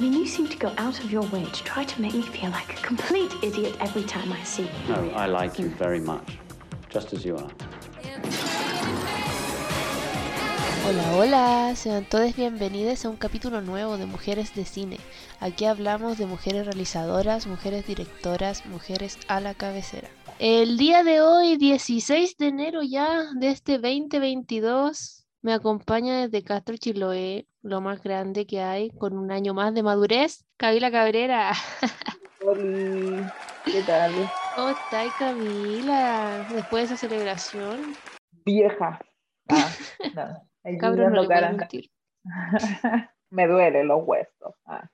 I mean, you seem to go out of your way to try to make me feel like a complete idiot every time I see you. No, I like you very much, just as you are. Hola, hola, sean todos bienvenidos a un capítulo nuevo de Mujeres de Cine. Aquí hablamos de mujeres realizadoras, mujeres directoras, mujeres a la cabecera. El día de hoy, 16 de enero ya de este 2022, me acompaña desde Castro Chiloé, lo más grande que hay, con un año más de madurez, Camila Cabrera. Hola, ¿qué tal? ¿Cómo estás, Camila? Después de esa celebración. Vieja. Ah, no. Cabrón, no cara. Me duelen los huesos. Ah.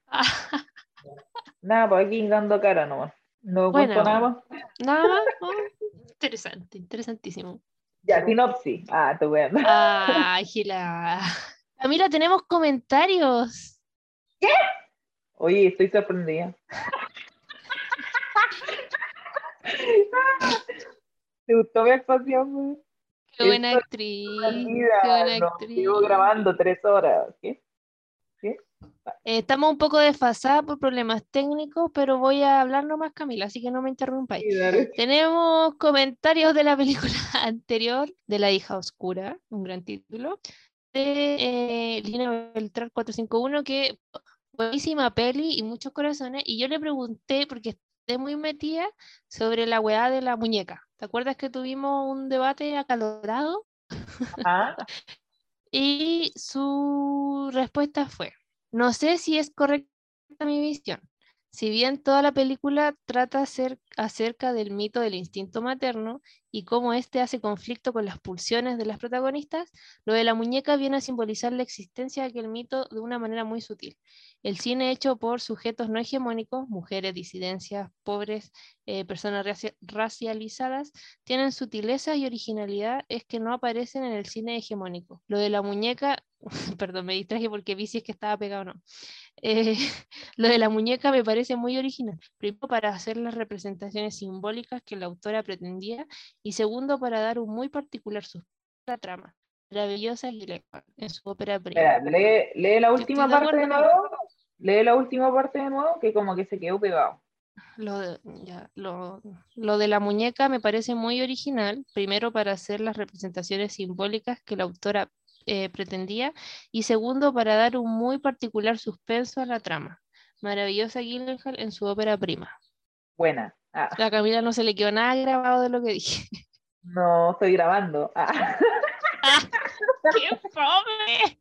Nada, pues aquí dando cara nomás. No Bueno. nada más. Nada más. oh, Interesante, interesantísimo. Ya, sinopsis. Ah, te voy a Ah, Gila. Camila, tenemos comentarios. Oye, estoy sorprendida. ¿Te gustó mi actuación? Qué buena actriz. Qué buena No, actriz. Llevo grabando tres horas. ¿Qué? Estamos un poco desfasadas por problemas técnicos, pero voy a hablar nomás, Camila, así que no me interrumpáis. Sí. Tenemos comentarios de la película anterior, de La hija oscura, un gran título, de eh, Lina Beltrán 451, que buenísima peli y muchos corazones, y yo le pregunté, porque esté muy metida, sobre la weá de la muñeca. ¿Te acuerdas que tuvimos un debate acalorado? Ajá. Y su respuesta fue, no sé si es correcta mi visión. Si bien toda la película trata acer- acerca del mito del instinto materno y cómo éste hace conflicto con las pulsiones de las protagonistas, lo de la muñeca viene a simbolizar la existencia de aquel mito de una manera muy sutil. El cine hecho por sujetos no hegemónicos, mujeres, disidencias, pobres, eh, personas racia- racializadas, tienen sutileza y originalidad es que no aparecen en el cine hegemónico. Lo de la muñeca, perdón, me distraje porque vi si es que estaba pegado o no. Eh, lo de la muñeca me parece muy original. Primero, para hacer las representaciones simbólicas que la autora pretendía, y segundo, para dar un muy particular suspenso a la trama. Maravillosa Gilligan en su ópera prima. Espera, lee, lee la última parte de nuevo. Lee la última parte de nuevo, que como que se quedó pegado. Lo de, ya, lo, lo de la muñeca me parece muy original, primero para hacer las representaciones simbólicas que la autora eh, pretendía y segundo para dar un muy particular suspenso a la trama. Maravillosa Gyllenhaal en su ópera prima. Buena. Ah, A Camila no se le quedó nada grabado de lo que dije. no estoy grabando. Ah. ¡Qué fome!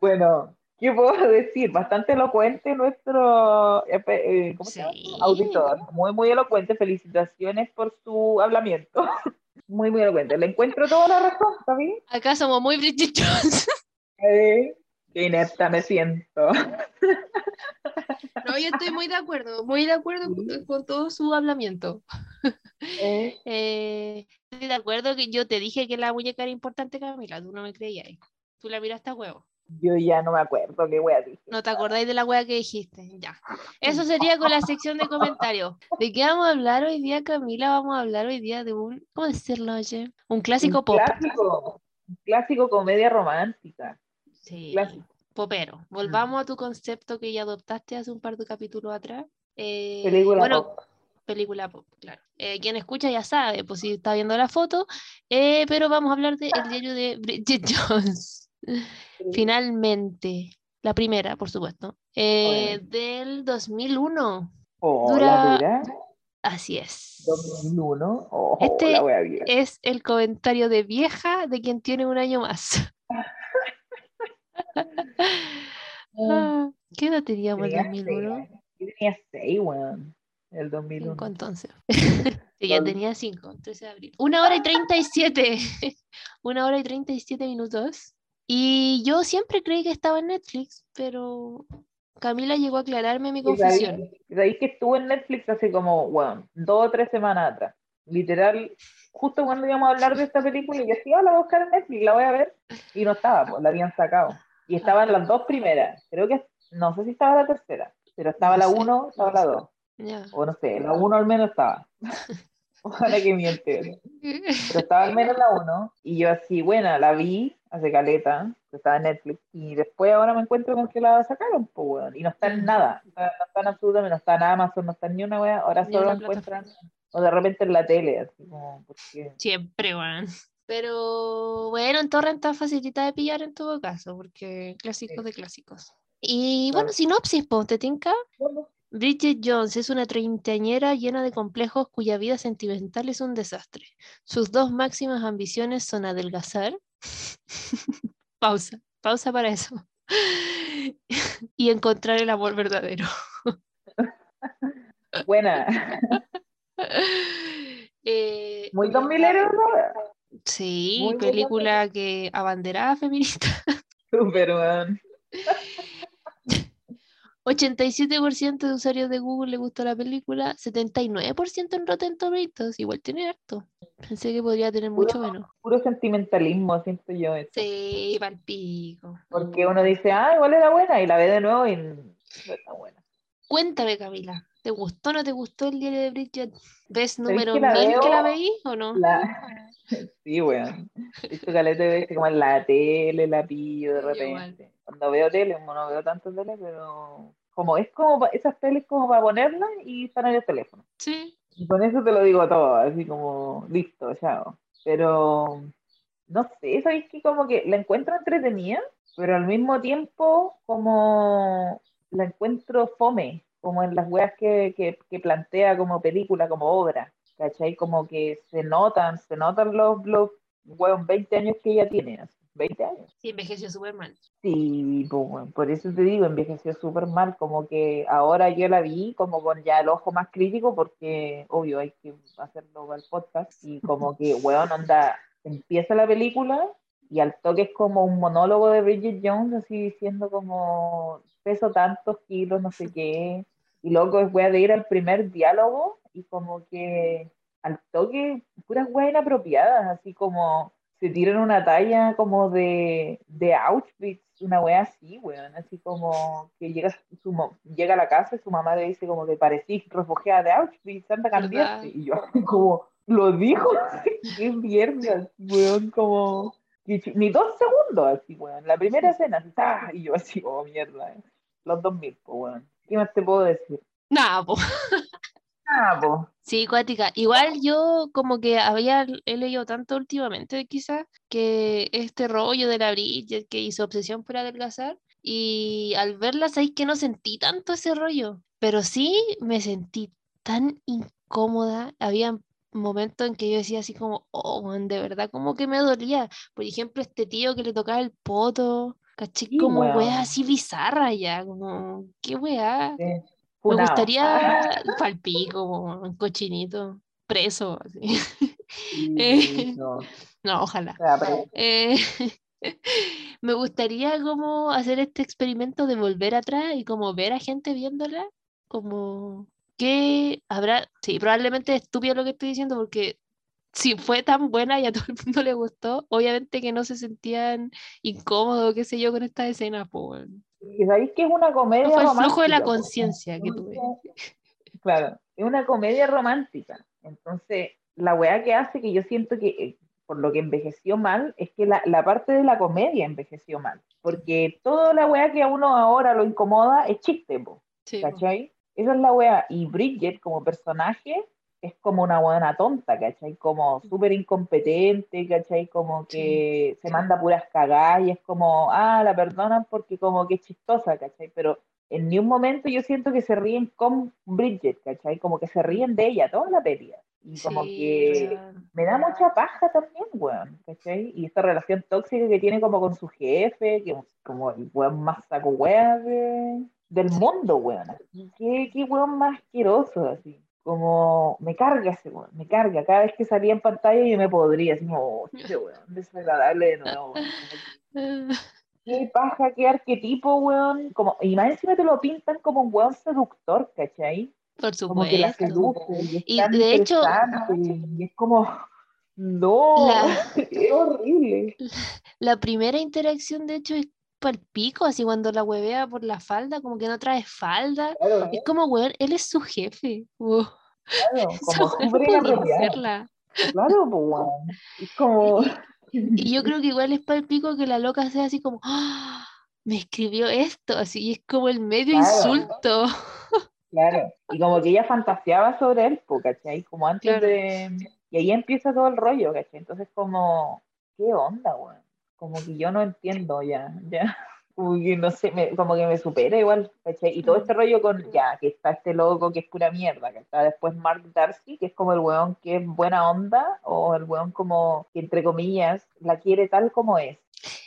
Bueno, ¿qué puedo decir? Bastante elocuente nuestro eh, eh, auditor. Muy, muy elocuente. Felicitaciones por su hablamiento. Muy, muy elocuente. Le encuentro toda la razón, ¿está bien? Acá somos muy Bridget Jones. Eh, qué inepta me siento. No, yo estoy muy de acuerdo, muy de acuerdo con, con todo su hablamiento. Eh, Eh, estoy de acuerdo que yo te dije que la muñeca era importante, Camila, tú no me creías. Tú la miraste a huevo. Yo ya no me acuerdo qué wea dije. No te acordáis de la wea que dijiste. Ya. Eso sería con la sección de comentarios. ¿De qué vamos a hablar hoy día, Camila? Vamos a hablar hoy día de un, ¿cómo decirlo, oye? Un clásico Un pop. Clásico, un clásico comedia romántica. Sí, clásico. popero. Volvamos a tu concepto que ya adoptaste hace un par de capítulos atrás. Eh, Película bueno, pop. película pop, claro. Eh, quien escucha ya sabe, pues si está viendo la foto, eh, pero vamos a hablar del diario de Bridget Jones. Finalmente, la primera, por supuesto, eh, del 2001. Oh, dura- la dura. Así es. 2001. Oh, Este la. Es el comentario de vieja de quien tiene un año más. Ah, ¿Qué edad teníamos en Tenía 2001? seis, yo tenía 6, weón. El 2001. Cinco entonces. Sol- tenía 5, 13 de abril. Una hora y 37. Una hora y 37 minutos. Y yo siempre creí que estaba en Netflix, pero Camila llegó a aclararme mi Y sabéis- confusión. sabéis que estuvo en Netflix hace como, bueno, dos o tres semanas atrás. Literal, justo cuando íbamos a hablar de esta película, yo decía, "Ah, la voy a buscar en Netflix, la voy a ver. Y no estaba, pues la habían sacado. Y estaban las dos primeras. Creo que, no sé si estaba la tercera, pero estaba No la sé, uno, estaba no la dos. O no sé, la uno al menos estaba. Ojalá que miente. Pero estaba al menos la uno. Y yo así, buena, la vi hace caleta. estaba en Netflix, y después ahora me encuentro con que la sacaron, pues, weón, y no está en nada, no está en absolutamente, no está en Amazon, no está en ni una weá, ahora solo encuentran, o de repente en la tele, así como, porque... Siempre, weón. Pero bueno, en Torrent está facilita de pillar en todo caso, porque clásicos Sí. de clásicos. Y Claro. bueno, sinopsis, po, ¿te tinca? Bueno, Bridget Jones es una treintañera llena de complejos cuya vida sentimental es un desastre. Sus dos máximas ambiciones son adelgazar. pausa, pausa para eso. y encontrar el amor verdadero. Buena, Eh, muy dos mileros, ¿no? sí, muy película que abanderada feminista. Weón. 87% de usuarios de Google le gustó la película, 79% en Rotten Tomatoes, igual tiene harto. Pensé que podría tener mucho menos. Puro sentimentalismo, siento yo eso. Sí, palpico. Porque uno dice, ah, igual era buena, y la ve de nuevo y no está buena. Cuéntame, Camila, ¿te gustó o no te gustó el diario de Bridget? ¿Ves número que la mil que la veí o no? La... Sí, weón. He visto caleta de veces como en la tele, la pillo de repente. Cuando veo tele, no veo tanto tele, pero como es como esas teles como para ponerlas y están en el teléfono. Sí. Y con eso te lo digo todo, así como listo, chao. Pero no sé, sabéis que como que la encuentro entretenida, pero al mismo tiempo como la encuentro fome, como en las weas que, que, que plantea como película, como obra, ¿cachai? Como que se notan, se notan los, los weón, 20 años que ella tiene, así, 20 años. Sí, envejeció súper mal. Sí, pues, bueno, por eso te digo, envejeció súper mal, como que ahora yo la vi como con ya el ojo más crítico, porque obvio hay que hacerlo al podcast, y como que, weón, onda, empieza la película y al toque es como un monólogo de Bridget Jones, así diciendo como, peso tantos kilos, no sé qué, y luego es wea de ir al primer diálogo y como que al toque, puras weas inapropiadas, así como se tiran una talla como de, de Auschwitz, una wea así, weón, así como que llega, su, llega a la casa y su mamá le dice como que parecís refugiada de Auschwitz, anda ¿Verdad? y yo como, lo dijo, qué mierda, weón, como, ni dos segundos, así, weón, la primera escena, así, ¡ah! y yo así, oh, mierda, eh. los 2000, pues, weón, ¿qué más te puedo decir? Nada, po. Ah, Sí, cuática. Igual yo como que había he leído tanto últimamente quizás que este rollo de la Bridget que hizo obsesión por adelgazar y al verla sabéis que no sentí tanto ese rollo, pero sí me sentí tan incómoda. Había momentos en que yo decía así como, oh, man, de verdad como que me dolía. Por ejemplo, este tío que le tocaba el poto, caché Sí, como weón. weá así bizarra ya, como, qué weá. sí, Me gustaría palpico, un cochinito, preso. así. No, ojalá. Eh, me gustaría como hacer este experimento de volver atrás y como ver a gente viéndola, como que habrá, sí, probablemente es estúpido lo que estoy diciendo porque si fue tan buena y a todo el mundo le gustó, obviamente que no se sentían incómodos, qué sé yo, con esta escena, pues. Sabéis que es una comedia No fue el flujo de la romántica, conciencia que tuve. Claro, es una comedia romántica. Entonces, la weá que hace que yo siento que, eh, por lo que envejeció mal, es que la, la parte de la comedia envejeció mal. Porque toda la weá que a uno ahora lo incomoda es chiste, po, Sí, po. ¿cachai? Esa es la weá. Y Bridget, como personaje, es como una buena tonta, ¿cachai? Como súper incompetente, ¿cachai? Como que se manda puras cagadas y es como, ah, la perdonan porque como que es chistosa, ¿cachai? Pero en ni un momento yo siento que se ríen con Bridget, ¿cachai? Como que se ríen de ella toda la pelea. Y como Sí, que me da mucha paja también, weón, ¿cachai? Y esta relación tóxica que tiene como con su jefe, que es como el weón más saco weón de- del mundo, weón. ¿Qué, qué weón más asqueroso, así. Como, me carga ese weón, me carga. Cada vez que salía en pantalla yo me podría, así como, oh, este weón, desagradable de nuevo, weón. Como Qué paja, qué arquetipo, weón. Como, y más encima te lo pintan como un weón seductor, ¿cachai? Por Como que la supuesto. seduce y es de hecho- y es como, no, La- es horrible. La primera interacción, de hecho, es palpico, así cuando la huevea por la falda, como que no trae falda. Claro, Es como, weón, él es su jefe. Claro, como hacerla. Claro, pues, weón. Es como, Y yo creo que igual es para el pico que la loca sea así como, ¡Ah! me escribió esto, así es como el medio Claro. insulto. Claro, y como que ella fantaseaba sobre él, ¿cachai? Como antes Claro. de... Y ahí empieza todo el rollo, ¿cachai? Entonces como, ¿qué onda, weón? Como que yo no entiendo ya, ya. Como que no sé, me- como que me supera igual, ¿cachai? Y todo este rollo con, ya, que está este loco que es pura mierda, que está después Mark Darcy, que es como el weón que es buena onda, o el weón como que entre comillas la quiere tal como es.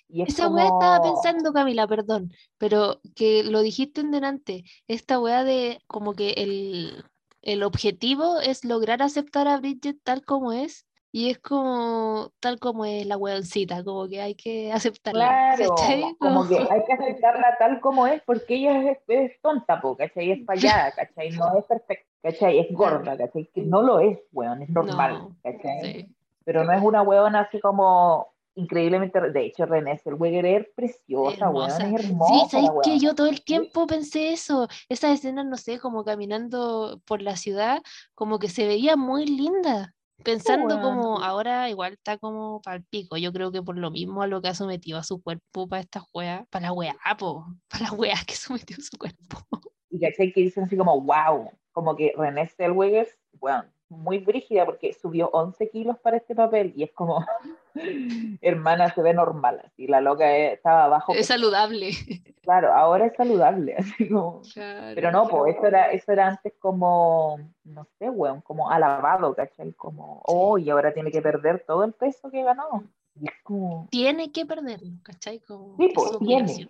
Y es Esa como... weá estaba pensando, Camila, perdón, pero que lo dijiste en delante, esta weá de como que el, el objetivo es lograr aceptar a Bridget tal como es, y es como tal como es la weoncita, como que hay que aceptarla. Claro, ¿cachai? como que hay que aceptarla tal como es, porque ella es, es tonta, po, ¿cachai? Es fallada, ¿cachai? No es perfecta, ¿cachai? Es gorda, ¿cachai? Que no lo es, weón, es normal, No, ¿cachai? sí. Pero no es una weona así como increíblemente, de hecho, René Zellweger es preciosa, weón, Hermosa. es Sí, hermosa ¿sabes la que. Yo todo el tiempo pensé eso. Esas escenas, no sé, como caminando por la ciudad, como que se veía muy linda. Pensando como ahora igual está como para el pico. Yo creo que por lo mismo a lo que ha sometido a su cuerpo para estas weas, para la wea, po, para las weas que sometió su cuerpo. Y ¿cachai? Que dicen así como, wow, como que René Zellweger, weón, muy brígida porque subió 11 kilos para este papel y es como, hermana, se ve normal, así, la loca eh, estaba abajo. Es saludable. Claro, ahora es saludable, así como... Pero no, pues eso era, eso era antes como, no sé, weón, como alabado, ¿cachai? Como, oh, y ahora tiene que perder todo el peso que ganó. Como, Tiene que perderlo, ¿cachai? Como sí, es pues tiene.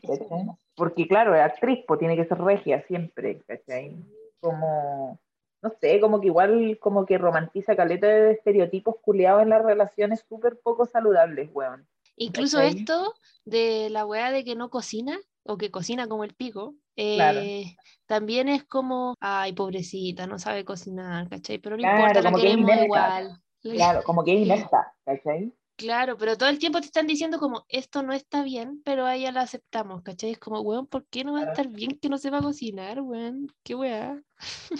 Porque claro, es actriz, pues tiene que ser regia siempre, ¿cachai? Como, no sé, como que igual como que romantiza caleta de estereotipos culiados en las relaciones súper poco saludables, weón. Incluso ¿cachai? esto de la weá de que no cocina o que cocina como el pico, Claro. eh, también es como, ay, pobrecita, no sabe cocinar, ¿cachai? Pero no Claro, importa, la que queremos igual. Claro, como que es inepta, ¿cachai? Claro, pero todo el tiempo te están diciendo como, esto no está bien, pero a ella la aceptamos, ¿cachai? Es como, weón, ¿por qué no va a estar bien que no sepa cocinar, weón? ¿Qué weá?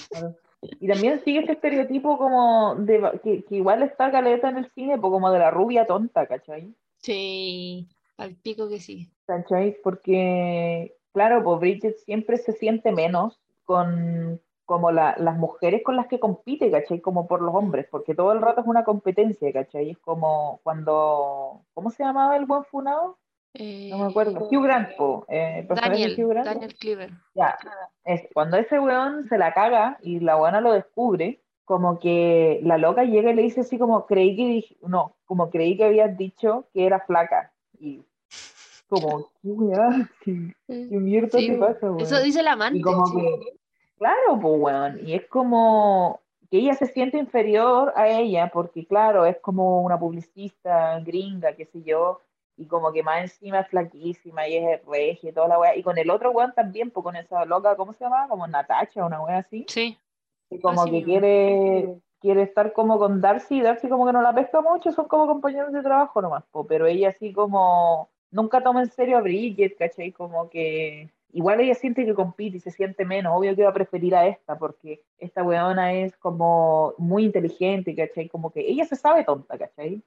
Claro. Y también sigue este estereotipo como de que, que igual está caleta en el cine, como de la rubia tonta, ¿cachai? Sí, al pico que sí. ¿Cachai? Porque, claro, pues Bridget siempre se siente menos con como la- las mujeres con las que compite, ¿cachai? Como por los hombres, porque todo el rato es una competencia, ¿cachai? Es como cuando, ¿cómo se llamaba el buen funado? No me acuerdo. Hugh Grant, po, eh, Eh, Daniel, Hugh Grant. Daniel Cleaver. Ya, es, cuando ese weón se la caga y la weona lo descubre, como que la loca llega y le dice así como, creí que, dij- no, como creí que habías dicho que era flaca. Y como, ¿qué weá? ¿Qué, qué mierda Sí, te pasa, weón? Eso dice la amante. Y como sí. que, claro, pues weón, y es como que ella se siente inferior a ella porque, claro, es como una publicista gringa, qué sé yo, y como que más encima es flaquísima y es regia y toda la weá. Y con el otro weón también, pues con esa loca, ¿cómo se llama? Como Natacha, una weá así. Sí, Y como Así que mismo. quiere, quiere estar como con Darcy, y Darcy como que no la pesca mucho, son como compañeros de trabajo nomás, po, pero ella así como nunca toma en serio a Bridget, ¿cachai? Como que igual ella siente que compite y se siente menos, obvio que va a preferir a esta, porque esta weona es como muy inteligente, ¿cachai? Como que ella se sabe tonta, ¿cachai?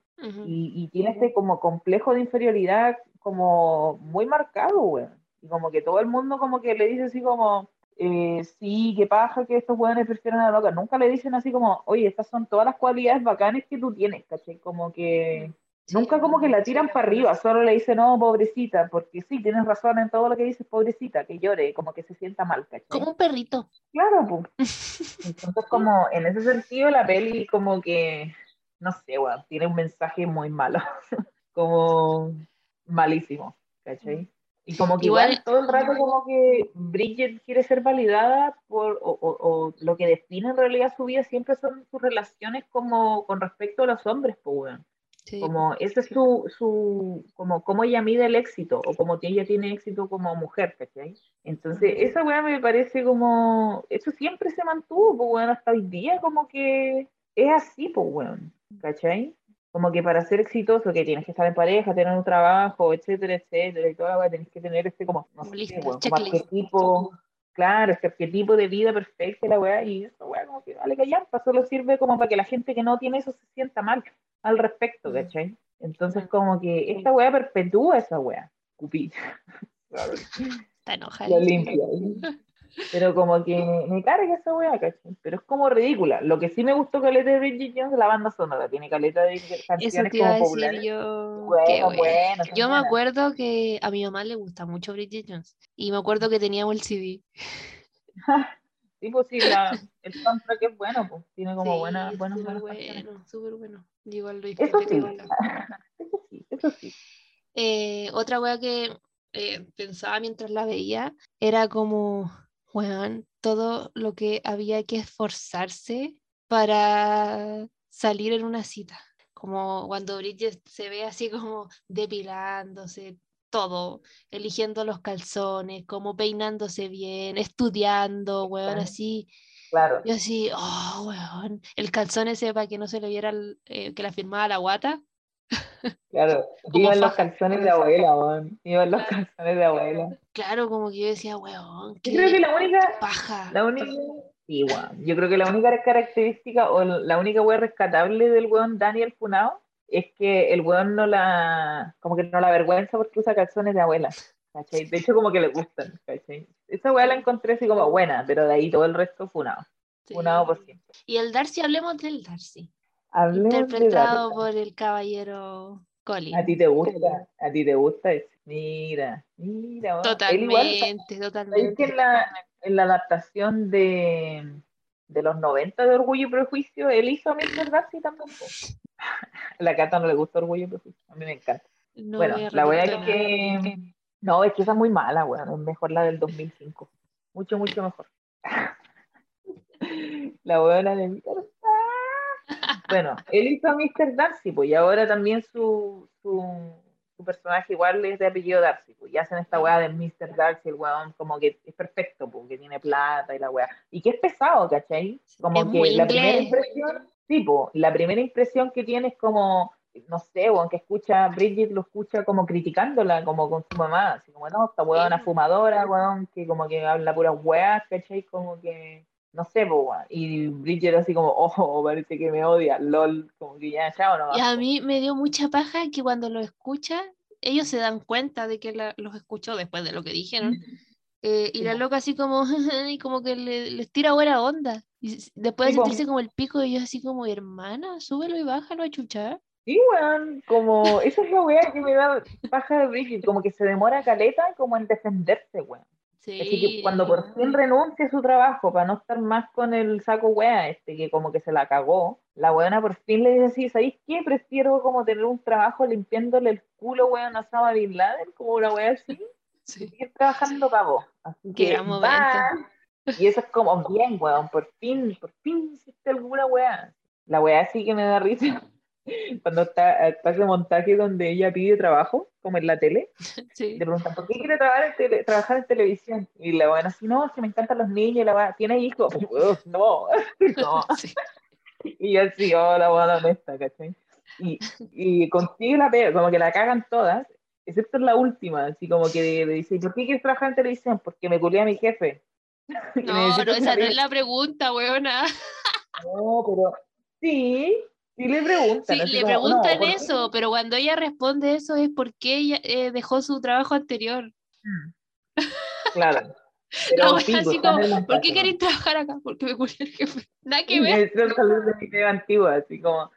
y, y tiene este como complejo de inferioridad como muy marcado, weón. Y como que todo el mundo como que le dice así como, eh, sí, qué paja que estos weones prefieren a la loca. Nunca le dicen así como, oye, estas son todas las cualidades bacanes que tú tienes, ¿cachai? Como que nunca como que la tiran para arriba, solo le dicen, no, pobrecita, porque sí, tienes razón en todo lo que dices, pobrecita, que llore, como que se sienta mal, ¿cachai? Como un perrito. Claro, pues. Entonces, como en ese sentido, la peli como que, no sé, weón, tiene un mensaje muy malo, como malísimo, ¿cachai? Y como que igual, Igual- todo el rato como que Bridget quiere ser validada por, o, o- o lo que define en realidad su vida siempre son sus relaciones como con respecto a los hombres, pues, weón. Sí, Como ese es su, su, como cómo ella mide el éxito o como ella tiene éxito como mujer, ¿cachai? Entonces, esa weá me parece como, eso siempre se mantuvo, pues weón, hasta hoy día como que es así, pues weón, ¿cachai? Como que para ser exitoso, que tienes que estar en pareja, tener un trabajo, etcétera, etcétera, y toda la weá, tenés que tener este como, no Como sé, weón, como arquetipo, claro, este arquetipo de vida perfecta, la weá, y eso, weá, como que vale callar, solo sirve como para que la gente que no tiene eso se sienta mal al respecto, Mm. ¿cachai? Entonces, Mm. como que esta weá perpetúa esa weá. Cupí. Está enojada. Lo limpia. Pero como que me, carga esa weá, ¿cachai? Pero es como ridícula. Lo que sí me gustó caleta de Bridget Jones, la banda sonora. Tiene caleta de canciones como populares. yo. Bueno, bueno. Yo me acuerdo que a mi mamá le gusta mucho Bridget Jones. Y me acuerdo que teníamos el CD. Sí, pues sí, la, el soundtrack es bueno, pues. Tiene como Sí, buenas, buenas, súper bueno, súper bueno. Igual lo sí. Eso sí, eso sí. Eh, otra wea que eh, pensaba mientras la veía era como, weón, todo lo que había que esforzarse para salir en una cita. Como cuando Bridget se ve así como depilándose, todo, eligiendo los calzones, como peinándose bien, estudiando, weón, así. Claro. Yo así, oh, weón, el calzón ese para que no se le viera el- eh, que la firmaba la guata. Claro, iban los calzones de abuela, weón. Iban los calzones de abuela. Claro, como que yo decía, weón, Yo creo que la única, paja. la única, sí, weón. Yo creo que la única característica o la única weá rescatable del weón Daniel Funao es que el weón no la, como que no la avergüenza porque usa calzones de abuela. ¿cachai? De hecho, como que le gustan, ¿cachai? Esa weá la encontré así como buena, pero de ahí todo el resto Funao. Sí. Funao por siempre. Y el Darcy, hablemos del Darcy. Hablemos interpretado por el caballero Colin. A ti te gusta, a ti te gusta ese. Mira, mira, weón. Él igual, Totalmente, ¿Sabes totalmente. en la, en la adaptación de, de los 90 de Orgullo y Prejuicio, él hizo a Mr. Darcy también? A la Cata no le gusta Orgullo y Prejuicio, a mí me encanta. No bueno, la arrepiento es que... No, es que esa es muy mala, weón, es mejor la del 2005. Mucho, mucho mejor. La buena de. Bueno, él hizo a Mr. Darcy, pues, y ahora también su, su, su personaje igual es de apellido Darcy, pues, y hacen esta weá de Mr. Darcy, el weón como que es perfecto, pues, que tiene plata y la weá. Y que es pesado, ¿cachai? Como Es que la primera impresión, sí, pues, la primera impresión que tiene es como, no sé, weón, que escucha, Bridget lo escucha como criticándola, como con su mamá, así como, no, esta weona Sí. fumadora, weón, que como que habla puras weas, ¿cachai? Como que no sé, weón. y Bridget así como, oh, parece que me odia, lol, como que ya, chao, no. Y a mí me dio mucha paja que cuando lo escucha, ellos se dan cuenta de que la- los escuchó después de lo que dijeron. eh, y Sí, la loca así como, y como que le- les tira buena onda. Y después de Sí, sentirse como el pico, y yo así como, hermana, súbelo y bájalo a chuchar. Sí, weón, como, esa es la wea que me da paja de Bridget, como que se demora caleta como en defenderse, weón. Así que cuando por fin renuncia a su trabajo para no estar más con el saco wea este, que como que se la cagó, la weona por fin le dice así, ¿sabéis qué? Prefiero como tener un trabajo limpiándole el culo, weón, a Osama Bin Laden, como una wea así, Sí. seguir trabajando pavo. Así Qué que. Y eso es como, bien, weón, por fin, por fin hiciste alguna weá. La weá sí que me da risa. Cuando está, está ese montaje donde ella pide trabajo, como en la tele, Sí. le preguntan, ¿por qué quiere trabajar en, tele- trabajar en televisión? Y la weá así, no, que me encantan los niños, la weá, ¿tiene hijos? No, no. Sí. Y yo así, oh, la weá honesta, ¿cachai? Y, y consigue la pega, como que la cagan todas, excepto en la última, así como que le dice, ¿por qué quieres trabajar en televisión? Porque me culé a mi jefe. No, no, esa no es la pregunta, weona. No, pero sí, sí le preguntan. Sí, así le como, preguntan no, ¿por qué? eso, pero cuando ella responde eso es porque ella eh, dejó su trabajo anterior. Claro. La Pero wea pico, así como, ¿por qué queréis trabajar acá? Porque me culé el jefe. Nada que ¿no? ver. Necesito salir de mi vida antigua, así como,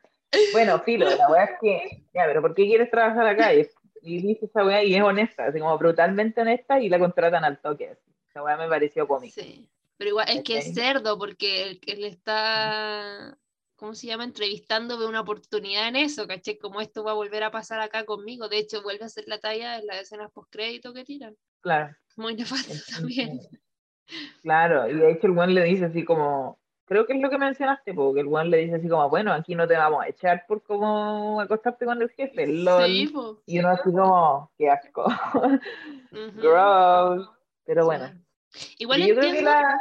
bueno, filo, la weá es que, ya, pero ¿por qué quieres trabajar acá? Y, y dice esa weá y es honesta, así como brutalmente honesta y la contratan al toque. así. Esa weá me pareció cómica. Sí. Pero igual es que es cerdo porque él, él está, ¿cómo se llama? Entrevistando ve una oportunidad en eso, ¿caché? Como esto va a volver a pasar acá conmigo. De hecho, vuelve a hacer la talla en las escenas post-crédito que tiran. Claro. Muy nefasto también. Claro, y de hecho el weón le dice así como, creo que es lo que mencionaste, porque el weón le dice así como, bueno, aquí no te vamos a echar por como acostarte con el jefe, lol. Sí, po. Y uno así como, qué asco. Ujú. Gross. Pero Sí. bueno. Igual yo creo que entiendo. la...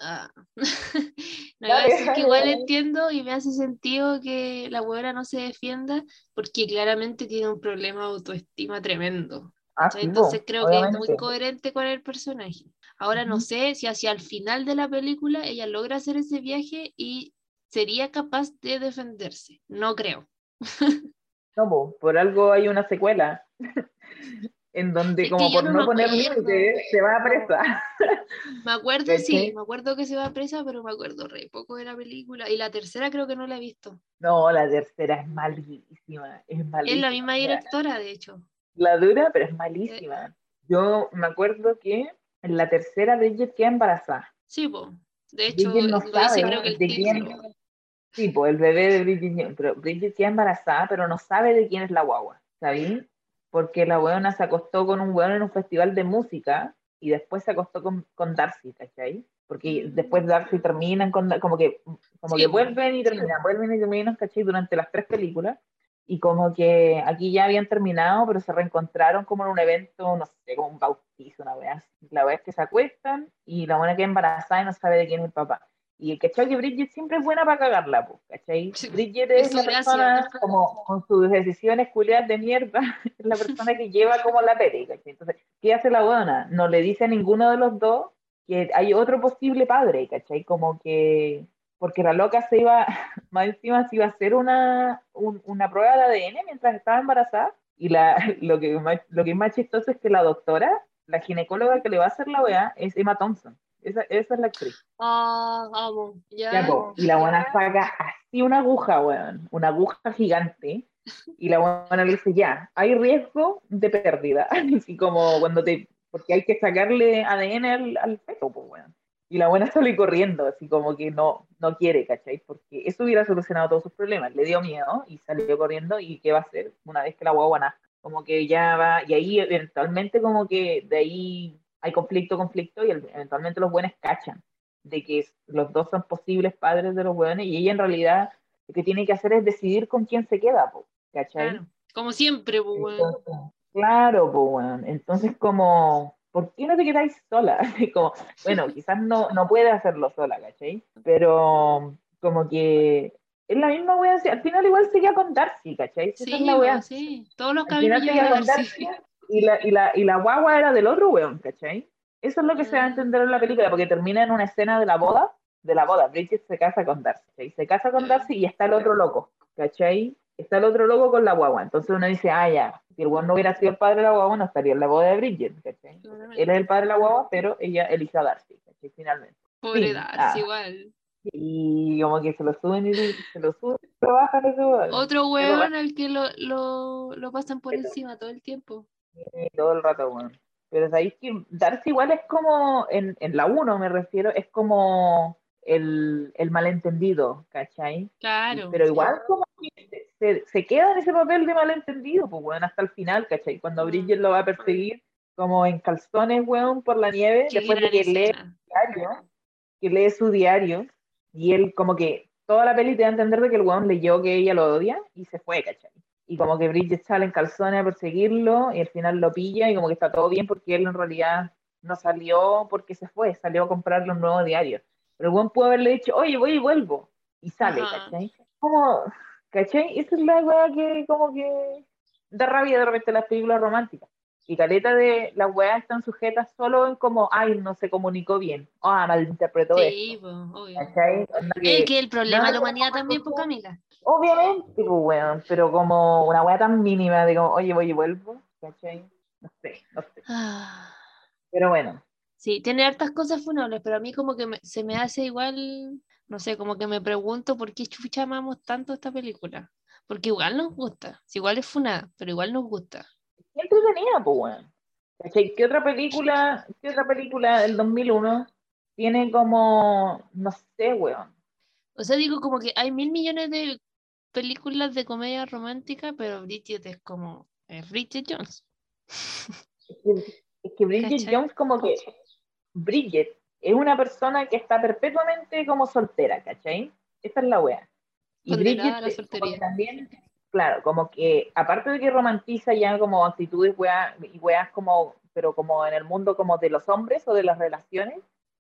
Ah. No, decir que igual entiendo y me hace sentido que la huevona no se defienda porque claramente tiene un problema de autoestima tremendo. Ah, sí, Entonces creo que es muy obviamente. coherente con el personaje. Ahora no sé si hacia el final de la película ella logra hacer ese viaje y sería capaz de defenderse. No creo. No, po, por algo hay una secuela. en donde Es como por no no, poner límite se va a presa. Me acuerdo, sí, me acuerdo que se va presa, pero me acuerdo re poco de la película. Y la tercera creo que no la he visto. No, la tercera es malísima, es malísima. Es la misma directora, de hecho. La dura, pero es malísima. Yo me acuerdo que en la tercera Bridget queda embarazada. Sí, po. De hecho, Bridget no dice sabe creo que el de quién. Sí, pues el bebé de Bridget, pero Bridget queda embarazada, pero no sabe de quién es la guagua, ¿sabí? Porque la weona se acostó con un weón en un festival de música y después se acostó con, con Darcy, ¿cachai? Porque después Darcy terminan con, como que, como Sí, que vuelven y terminan, vuelven y terminan, ¿cachai? Durante las tres películas. Y como que aquí ya habían terminado, pero se reencontraron como en un evento, no sé, como un bautizo, una wea. así. La wea es que se acuestan y la buena queda embarazada y no sabe de quién es el papá. Y ¿cachai? Que Bridget siempre es buena para cagarla, pues, ¿cachai? Sí, Bridget es la gracia. persona, como con sus decisiones culiadas de mierda, es la persona que lleva como la peli, ¿cachai? Entonces, ¿qué hace la buena? No le dice a ninguno de los dos que hay otro posible padre, ¿cachai? Como que, porque la loca se iba, más encima se iba a hacer una, un- una prueba de ADN mientras estaba embarazada, y la, lo, que más, lo que es más chistoso es que la doctora, la ginecóloga que le va a hacer la weá, es Emma Thompson. Esa, esa es la actriz. Ah, amo. Ya. Ya, po, y la buena saca así una aguja, weón, una aguja gigante, y la buena le dice, ya, hay riesgo de pérdida, así como cuando te, porque hay que sacarle ADN al, al feto, pues, weón. Y la buena sale corriendo, así como que no, no quiere, ¿cachai? Porque eso hubiera solucionado todos sus problemas. Le dio miedo y salió corriendo, y ¿qué va a hacer una vez que la guagua nazca? Como que ya va, y ahí eventualmente como que de ahí hay conflicto, conflicto, y el- eventualmente los buenos cachan de que los dos son posibles padres de los hueones y ella en realidad lo que tiene que hacer es decidir con quién se queda, po, ¿cachai? Claro. Como siempre, pues. Entonces, claro, pues, weón. Entonces, como, ¿por qué no te quedáis sola? Como, bueno, quizás no, no puede hacerlo sola, ¿cachai? Pero, como que es la misma wea, al final igual se queda con Darcy, ¿cachai? Sí, es la wea. sí. Todos los caminos llevan a Darcy. Darcy y la, y, la, y la guagua era del otro weón, ¿cachai? Eso es lo que se va a Ah. entender en la película, porque termina en una escena de la boda, de la boda, Bridget se casa con Darcy, ¿cachai? Se casa con Darcy y está el otro loco, ¿cachai? Está el otro loco con la guagua, entonces uno dice, ah, ya, si el weón no hubiera sido el padre de la guagua, no estaría en la boda de Bridget, ¿cachai? Él es el padre de la guagua, pero ella eligió a Darcy, ¿cachai? Finalmente. Pobre Sí, Darcy, ah. igual. Y como que se lo suben y se lo suben y lo bajan ese weón. Otro weón al que lo, lo, lo pasan por Pero- encima todo el tiempo. Sí, todo el rato, bueno. Pero sabéis que Darcy igual es como, en, en la 1 me refiero, es como el, el malentendido, ¿cachai? Claro. Pero igual como que se, se queda en ese papel de malentendido, pues bueno, hasta el final, ¿cachai? Cuando Mm. Bridget lo va a perseguir como en calzones, weón, por la nieve, Qué después de que lee escena. diario, que lee su diario, y él como que toda la peli te da a entender de que el weón leyó que ella lo odia y se fue, ¿cachai? Y como que Bridget sale en calzones a perseguirlo y al final lo pilla y como que está todo bien porque él en realidad no salió porque se fue, salió a comprarle un nuevo diario. Pero el weón pudo haberle dicho, oye, voy y vuelvo. Y sale, Ajá. ¿cachai? Como, ¿cachai? Esa es la weá que como que da rabia de repente en las películas románticas. Y caleta de las weas están sujetas solo en como, ay, no se comunicó bien. Ah, malinterpretó Sí, esto. pues, obvio. Que- Es que el problema de la humanidad también, pues, Camila. Obviamente, pues, weón, pero como una wea tan mínima de como, oye, voy y vuelvo, ¿cachai? No sé, no sé. Ah, Pero bueno, Sí, tiene hartas cosas funables, pero a mí como que me- se me hace igual, no sé, como que me pregunto por qué chucha amamos tanto esta película. Porque igual nos gusta, si igual es funada, pero igual nos gusta. Qué entretenida, pues, weón. ¿Qué otra película, qué otra película del 2001 tiene como, no sé, weón? O sea, digo como que hay mil millones de películas de comedia romántica, pero Bridget es como, es Bridget Jones. Es que, es que Bridget ¿Cachai? Jones como que, Bridget es una persona que está perpetuamente como soltera, ¿cachai? Esa es la wea. Y Condenada a la Bridget como soltería. también, claro, como que aparte de que romantiza ya como actitudes weas, y weas como, pero como en el mundo como de los hombres o de las relaciones,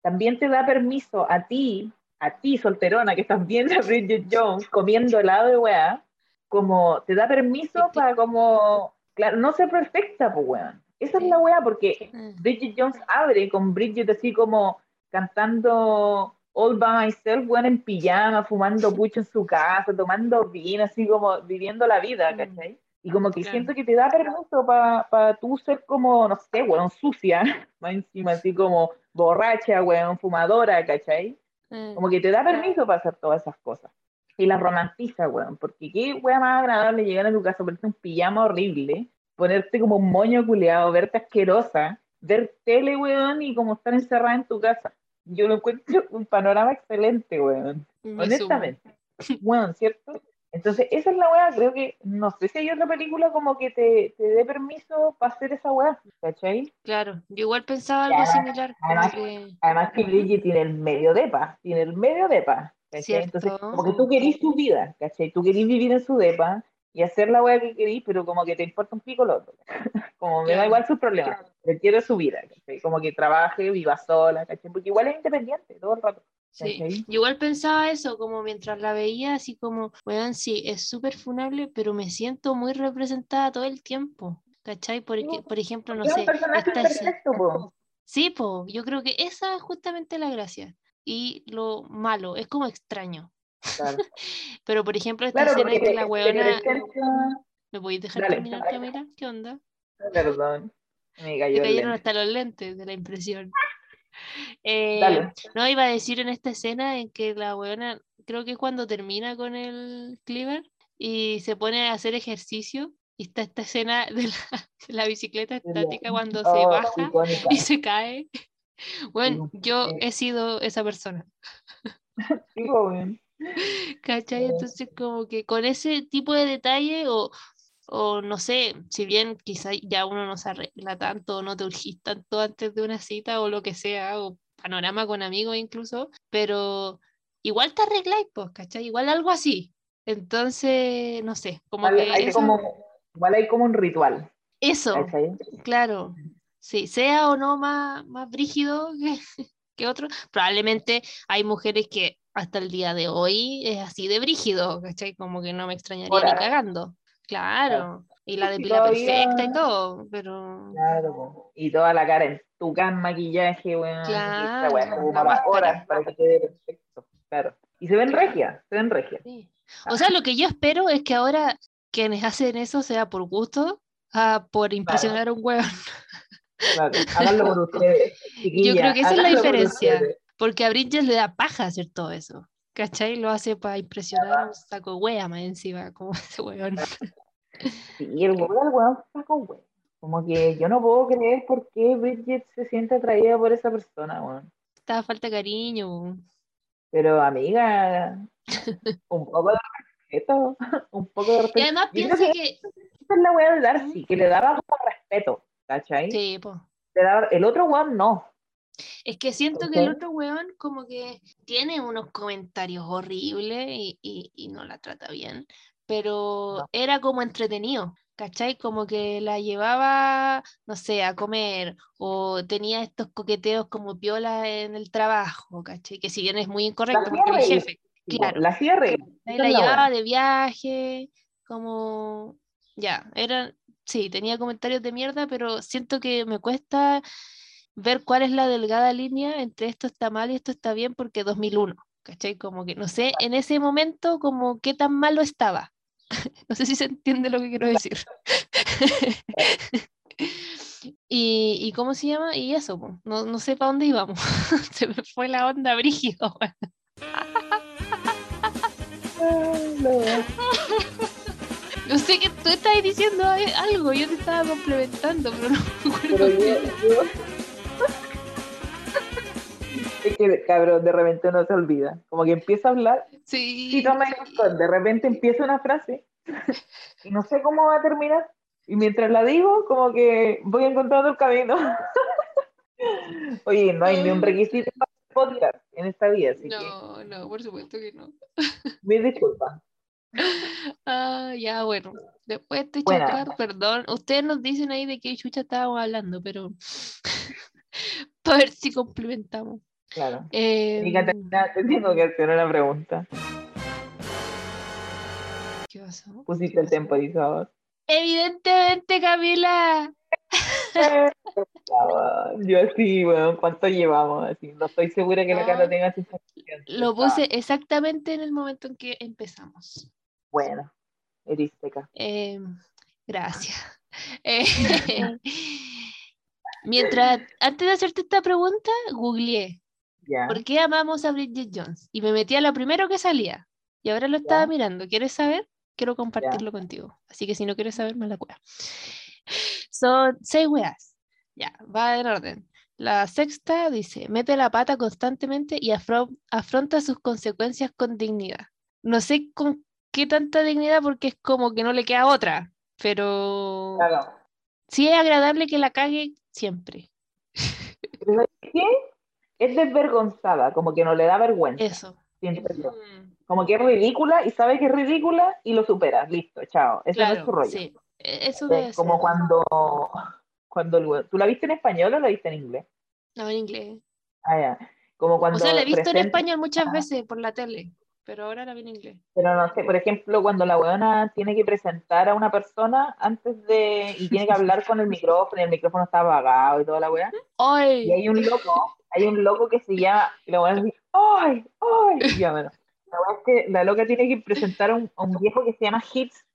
también te da permiso a ti, a ti solterona que estás viendo a Bridget Jones comiendo helado de wea, como te da permiso para como, claro, no ser perfecta, pues weón. Esa es la wea porque Mm. Bridget Jones abre con Bridget así como cantando all by myself, weón, en pijama, fumando pucho en su casa, tomando vino, así como viviendo la vida, Mm, ¿cachai? Y como que claro. siento que te da permiso para tú ser como, no sé, weón, sucia, más encima, así como borracha, weón, fumadora, ¿cachai? Eh, Como que te da permiso para hacer todas esas cosas. Y las romantiza, weón. Porque qué weón más agradable llegar a tu casa, ponerte un pijama horrible, ponerte como un moño culeado, verte asquerosa, ver tele, weón, y como estar encerrada en tu casa. Yo lo encuentro un panorama excelente, weón. me sumo. Honestamente. Weón, ¿cierto? Entonces, esa es la weá. Creo que no sé si hay otra película como que te, te dé permiso para hacer esa weá. ¿Cachai? Claro, yo igual pensaba algo Ya, similar, además- que Además que Bridget tiene el medio depa, tiene el medio depa, ¿cachai? Cierto. Entonces, como que tú querís tu vida, ¿cachai? Tú querís vivir en su depa y hacer la weá que querís, pero como que te importa un pico lo otro. Como me da igual sus problemas, le quiero su vida, ¿cachai? Como que trabaje, viva sola, ¿cachai? Porque igual es independiente todo el rato. Sí, yo igual pensaba eso, como mientras la veía, así como, weón, sí, es súper funable, pero me siento muy representada todo el tiempo, ¿cachai? Porque, por ejemplo, no sé, perfecto, po. Sí, po, yo creo que esa es justamente la gracia. Y lo malo, es como extraño. Claro, Pero, por ejemplo, esta Claro, escena que la weona... presenta- ¿Me podéis dejar Dale. terminar, Camila? ¿Qué onda? Perdón, me cayó cayeron hasta los lentes de la impresión. Eh, no, iba a decir en esta escena en que la weona, creo que es cuando termina con el Cleaver y se pone a hacer ejercicio. Y está esta escena de la, de la bicicleta estática cuando se Oh, baja icónica. y se cae. Bueno, yo he sido esa persona, Sí, weón. ¿Cachai? Oh. Entonces como que con ese tipo de detalle o, o no sé, si bien quizá ya uno no se arregla tanto, no te urgís tanto antes de una cita o lo que sea, o panorama con amigos incluso, pero igual te arregláis, pues, ¿cachai? Igual algo así. Entonces, no sé, como Igual que hay eso, como, igual hay como un ritual, eso, ¿cachai? claro, sí, sea o no más, más brígido que, que otro, probablemente hay mujeres que hasta el día de hoy es así de brígido, ¿cachai? Como que no me extrañaría ni cagando, claro, y la depila todavía- perfecta y todo, pero Claro, y toda la cara en tu can, maquillaje, weón. y Claro, la para máscara. horas para que quede perfecto, claro. Y se ven regias, se ven regias. sí. O sea, lo que yo espero es que ahora quienes hacen eso sea por gusto, ah, por impresionar a un hueón. Claro, háganlo por ustedes. Yo creo que esa es la diferencia. Porque a Bridget le da paja hacer todo eso. ¿Cachai? Lo hace para impresionar a un saco wea más encima, como ese weón. Sí, el weón, el weón saco, weón. Como que yo no puedo creer por qué Bridget se siente atraída por esa persona, weón. Estaba falta de cariño. weón. Pero amiga, un poco de respeto, un poco de respeto. Y además piensa que que. esa es la weá de Darcy, que le daba como respeto, ¿cachai? Sí, po. Le daba- el otro weón no. Es que siento que el otro weón como que tiene unos comentarios horribles y, y- y no la trata bien, pero No. era como entretenido, ¿cachai? Como que la llevaba, no sé, a comer o tenía estos coqueteos como piola en el trabajo, ¿cachai? Que si bien es muy incorrecto porque el jefe, Claro. La Esa la la llevaba de viaje, como, ya, era, sí, tenía comentarios de mierda, pero siento que me cuesta ver cuál es la delgada línea entre esto está mal y esto está bien, porque 2001, ¿cachai? Como que no sé, en ese momento, como qué tan malo estaba. No sé si se entiende lo que quiero decir. y, y cómo se llama? Y eso, no, no sé para dónde íbamos. se me fue la onda brígido. Yo sé que tú estabas diciendo a- algo, yo te estaba complementando, pero no me acuerdo. Pero yo, yo- Es que, cabrón, de repente uno se olvida. Como que empieza a hablar Sí. y toma el- de repente empieza una frase y no sé cómo va a terminar. Y mientras la digo, como que voy encontrando el camino. Oye, no hay ni un requisito para el podcast en esta vida, así que No, no, por supuesto que no. mil disculpas. Ah, ya, bueno. Después de chocar, perdón. Ustedes nos dicen ahí de qué chucha estábamos hablando, pero para ver si complementamos. Claro. Em, Y Catalina, te tengo que hacer una pregunta. ¿Qué pasó? Pusiste el temporizador. Evidentemente, Camila. Yo sí, bueno, ¿cuánto llevamos? Así, no estoy segura que la No. cara tenga esa. Lo puse exactamente en el momento en que empezamos. Bueno, eres seca. Eh, gracias. Eh, mientras, antes de hacerte esta pregunta, googleé Ya. ¿por qué amamos a Bridget Jones? Y me metí a lo primero que salía. Y ahora lo estaba mirando. ¿Quieres saber? Quiero compartirlo contigo. Así que si no quieres saber, me la cueva. Son seis weas. Ya, va en orden. La sexta dice, mete la pata constantemente y afro- afronta sus consecuencias con dignidad. No sé con qué tanta dignidad porque es como que no le queda otra, pero Claro. sí es agradable que la cague siempre. Pero ¿sabes qué? Es desvergonzada, como que no le da vergüenza. Eso. siento yo. Mm, Como que es ridícula y sabe que es ridícula y lo supera. Listo, chao. Ese no es su rollo. sí. E- Eso Es como ser. cuando, cuando ¿Tú la viste en español o la viste en inglés? No, en inglés. Ah, ya. Como cuando O sea, la he visto en español muchas Ajá. veces por la tele, pero ahora la vi en inglés. Pero no sé, por ejemplo, cuando la weona tiene que presentar a una persona antes de. y tiene que hablar con el micrófono, y el micrófono está apagado y toda la weá. Y ¡Ay! hay un loco, hay un loco que se llama. Y la weona dice, ¡ay! ¡ay! Y ya, bueno. La es que la loca tiene que presentar a un, a un viejo que se llama Hitz.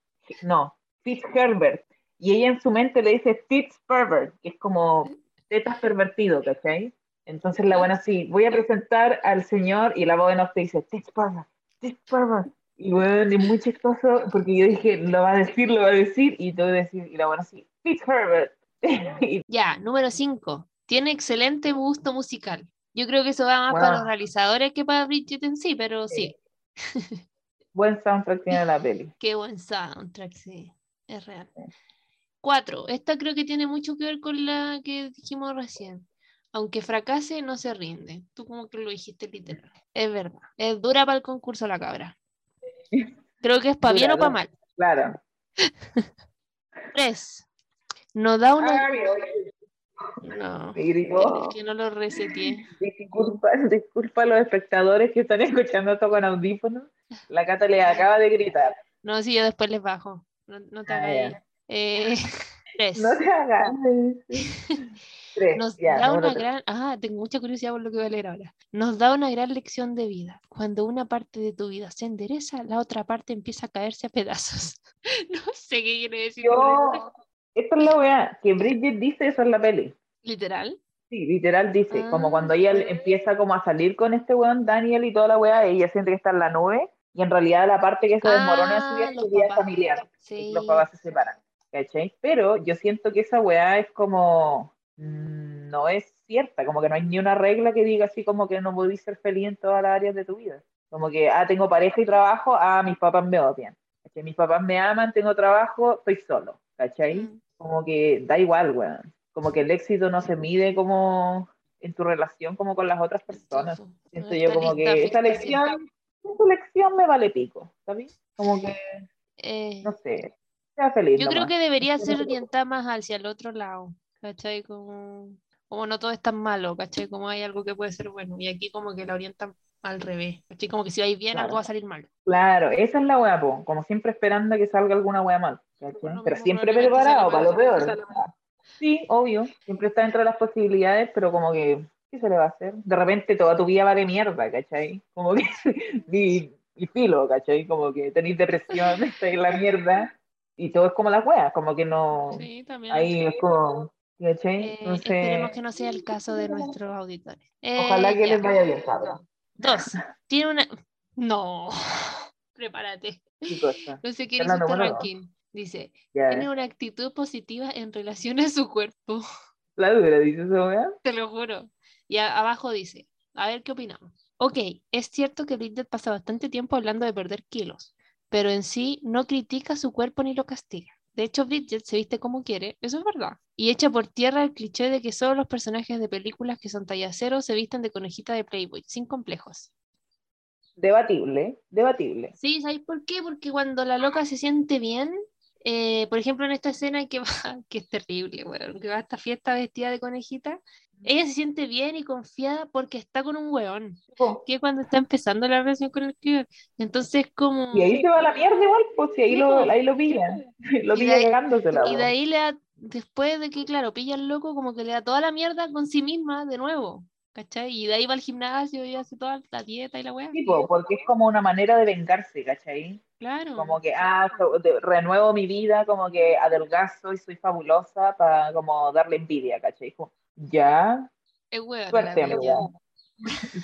No, Fitzherbert. Y ella en su mente le dice Fitzpervert, que es como tetas pervertido, ¿cachai? Entonces la buena sí, voy a presentar al señor y la off te dice Fitzpervert, Fitzpervert. Y bueno, es muy chistoso porque yo dije, lo va a decir, lo va a decir, y todo decir, y la buena sí, Fitzherbert. Ya, número 5. Tiene excelente gusto musical. Yo creo que eso va más para los realizadores que para Bridget en sí, pero sí. buen soundtrack tiene la peli. Qué buen soundtrack, sí. Es real. Cuatro. Esta creo que tiene mucho que ver con la que dijimos recién. Aunque fracase, no se rinde. Tú como que lo dijiste literal. Es verdad. Es dura para el concurso la cabra. Creo que es para bien o para mal. Claro. Tres. Nos da una. Oye, No. gritó. Es que no lo reseteé. Disculpa, disculpa a los espectadores que están escuchando esto con audífonos. La Cata le acaba de gritar. No, sí, yo después les bajo. No, no te Ah, hagas. Eh, tres. No te hagas. Tres, Nos ya, da una tres. gran, ah, tengo mucha curiosidad por lo que voy a leer ahora. Nos da una gran lección de vida. Cuando una parte de tu vida se endereza, la otra parte empieza a caerse a pedazos. No sé qué quiere decir. con eso. Yo, esto es la weá, que Bridget dice eso en la peli. Literal. Sí, literal dice, como Ah. cuando ella empieza como a salir con este weón, Daniel y toda la weá, ella siente que está en la nube, y en realidad la parte que se desmorona Ah, es su vida papás. familiar. Sí. Los papás se separan, ¿cachai? Pero yo siento que esa weá es como, mm, no es cierta, como que no hay ni una regla que diga así como que no podés ser feliz en todas las áreas de tu vida. Como que, ah, tengo pareja y trabajo, ah, mis papás me odian. ¿cachai? Mis papás me aman, tengo trabajo, estoy solo, ¿cachai? Mm. Como que da igual, weón. Como que el éxito no se mide como en tu relación como con las otras personas. Siento Esta yo como lista que ficticia. lección, esa lección me vale pico, ¿sabes? Como que, Eh, no sé, sea feliz yo creo que debería ser orientada más hacia el otro lado. ¿Cachai? Como, como no todo es tan malo, ¿cachai? Como hay algo que puede ser bueno. Y aquí como que la orientan al revés. ¿Cachai? Como que si vais bien, Claro. algo va a salir mal. Claro, esa es la wea, po, como siempre esperando a que salga alguna wea mal, lo Pero siempre preparado para lo peor. Sí, obvio, siempre está dentro de las posibilidades, pero como que, ¿qué se le va a hacer? De repente toda tu vida va de mierda, ¿cachai? Como que, y, y filo, ¿cachai? Como que tenéis depresión, estáis la mierda, y todo es como las weas, como que no, Sí, también. ahí es como, ¿cachai? Eh, Entonces, esperemos que no sea el caso de nuestros auditores. ojalá Eh, que ya. les vaya bien, cabrón. Dos. Tiene una. No. Prepárate. ¿Qué cosa? No sé qué dice la este ranking. Dice, Ya, tiene una actitud positiva en relación a su cuerpo. la dura, dice esa wea. Te lo juro. Y a- abajo dice, a ver qué opinamos. Ok, es cierto que Bridget pasa bastante tiempo hablando de perder kilos, pero en sí no critica su cuerpo ni lo castiga. De hecho, Bridget se viste como quiere, eso es verdad. Y echa por tierra el cliché de que solo los personajes de películas que son talla cero se visten de conejita de Playboy, sin complejos. Debatible, debatible. Sí, ¿sabes por qué? Porque cuando la loca se siente bien, eh, por ejemplo en esta escena que va, que es terrible, bueno, que va a esta fiesta vestida de conejita, ella se siente bien y confiada porque está con un weón, Po. que cuando está empezando la relación con el cliente. Entonces como... Y ahí se va a la mierda igual, pues si ahí Sí, lo, ahí lo pillan, lo Y ahí- cagándosela. Y de ahí le da después de que, claro, pilla al loco, como que le da toda la mierda con sí misma de nuevo. ¿Cachai? Y de ahí va al gimnasio y hace toda la dieta y la weá. Tipo, porque es como una manera de vengarse, ¿cachai? Claro. Como que, ah, so- de- renuevo mi vida, como que adelgazo y soy fabulosa para como darle envidia, ¿cachai? Como, ya, Es hueá. suerte.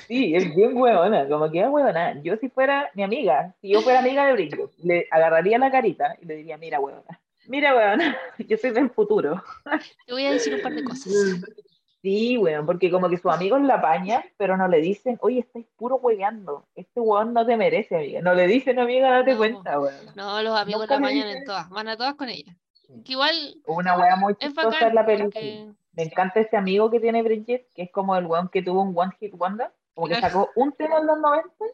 Sí, es bien huevona, como que es huevona. Yo si fuera mi amiga, si yo fuera amiga de Brillo, le agarraría la carita y le diría, mira huevona, mira huevona, yo soy del futuro. Te voy a decir un par de cosas. Sí, weón, porque como que sus amigos la apañan, pero no le dicen, oye, estáis puro hueveando, este weón no te merece, amiga. No le dicen, amiga, date No. cuenta, weón. No, los amigos Nunca la dicen. en todas. Van a todas con ella. Que igual Una wea muy chistosa en la película. porque- Me encanta ese amigo que tiene Bridget, que es como el weón que tuvo un One Hit Wonder, como que sacó un tema en los 90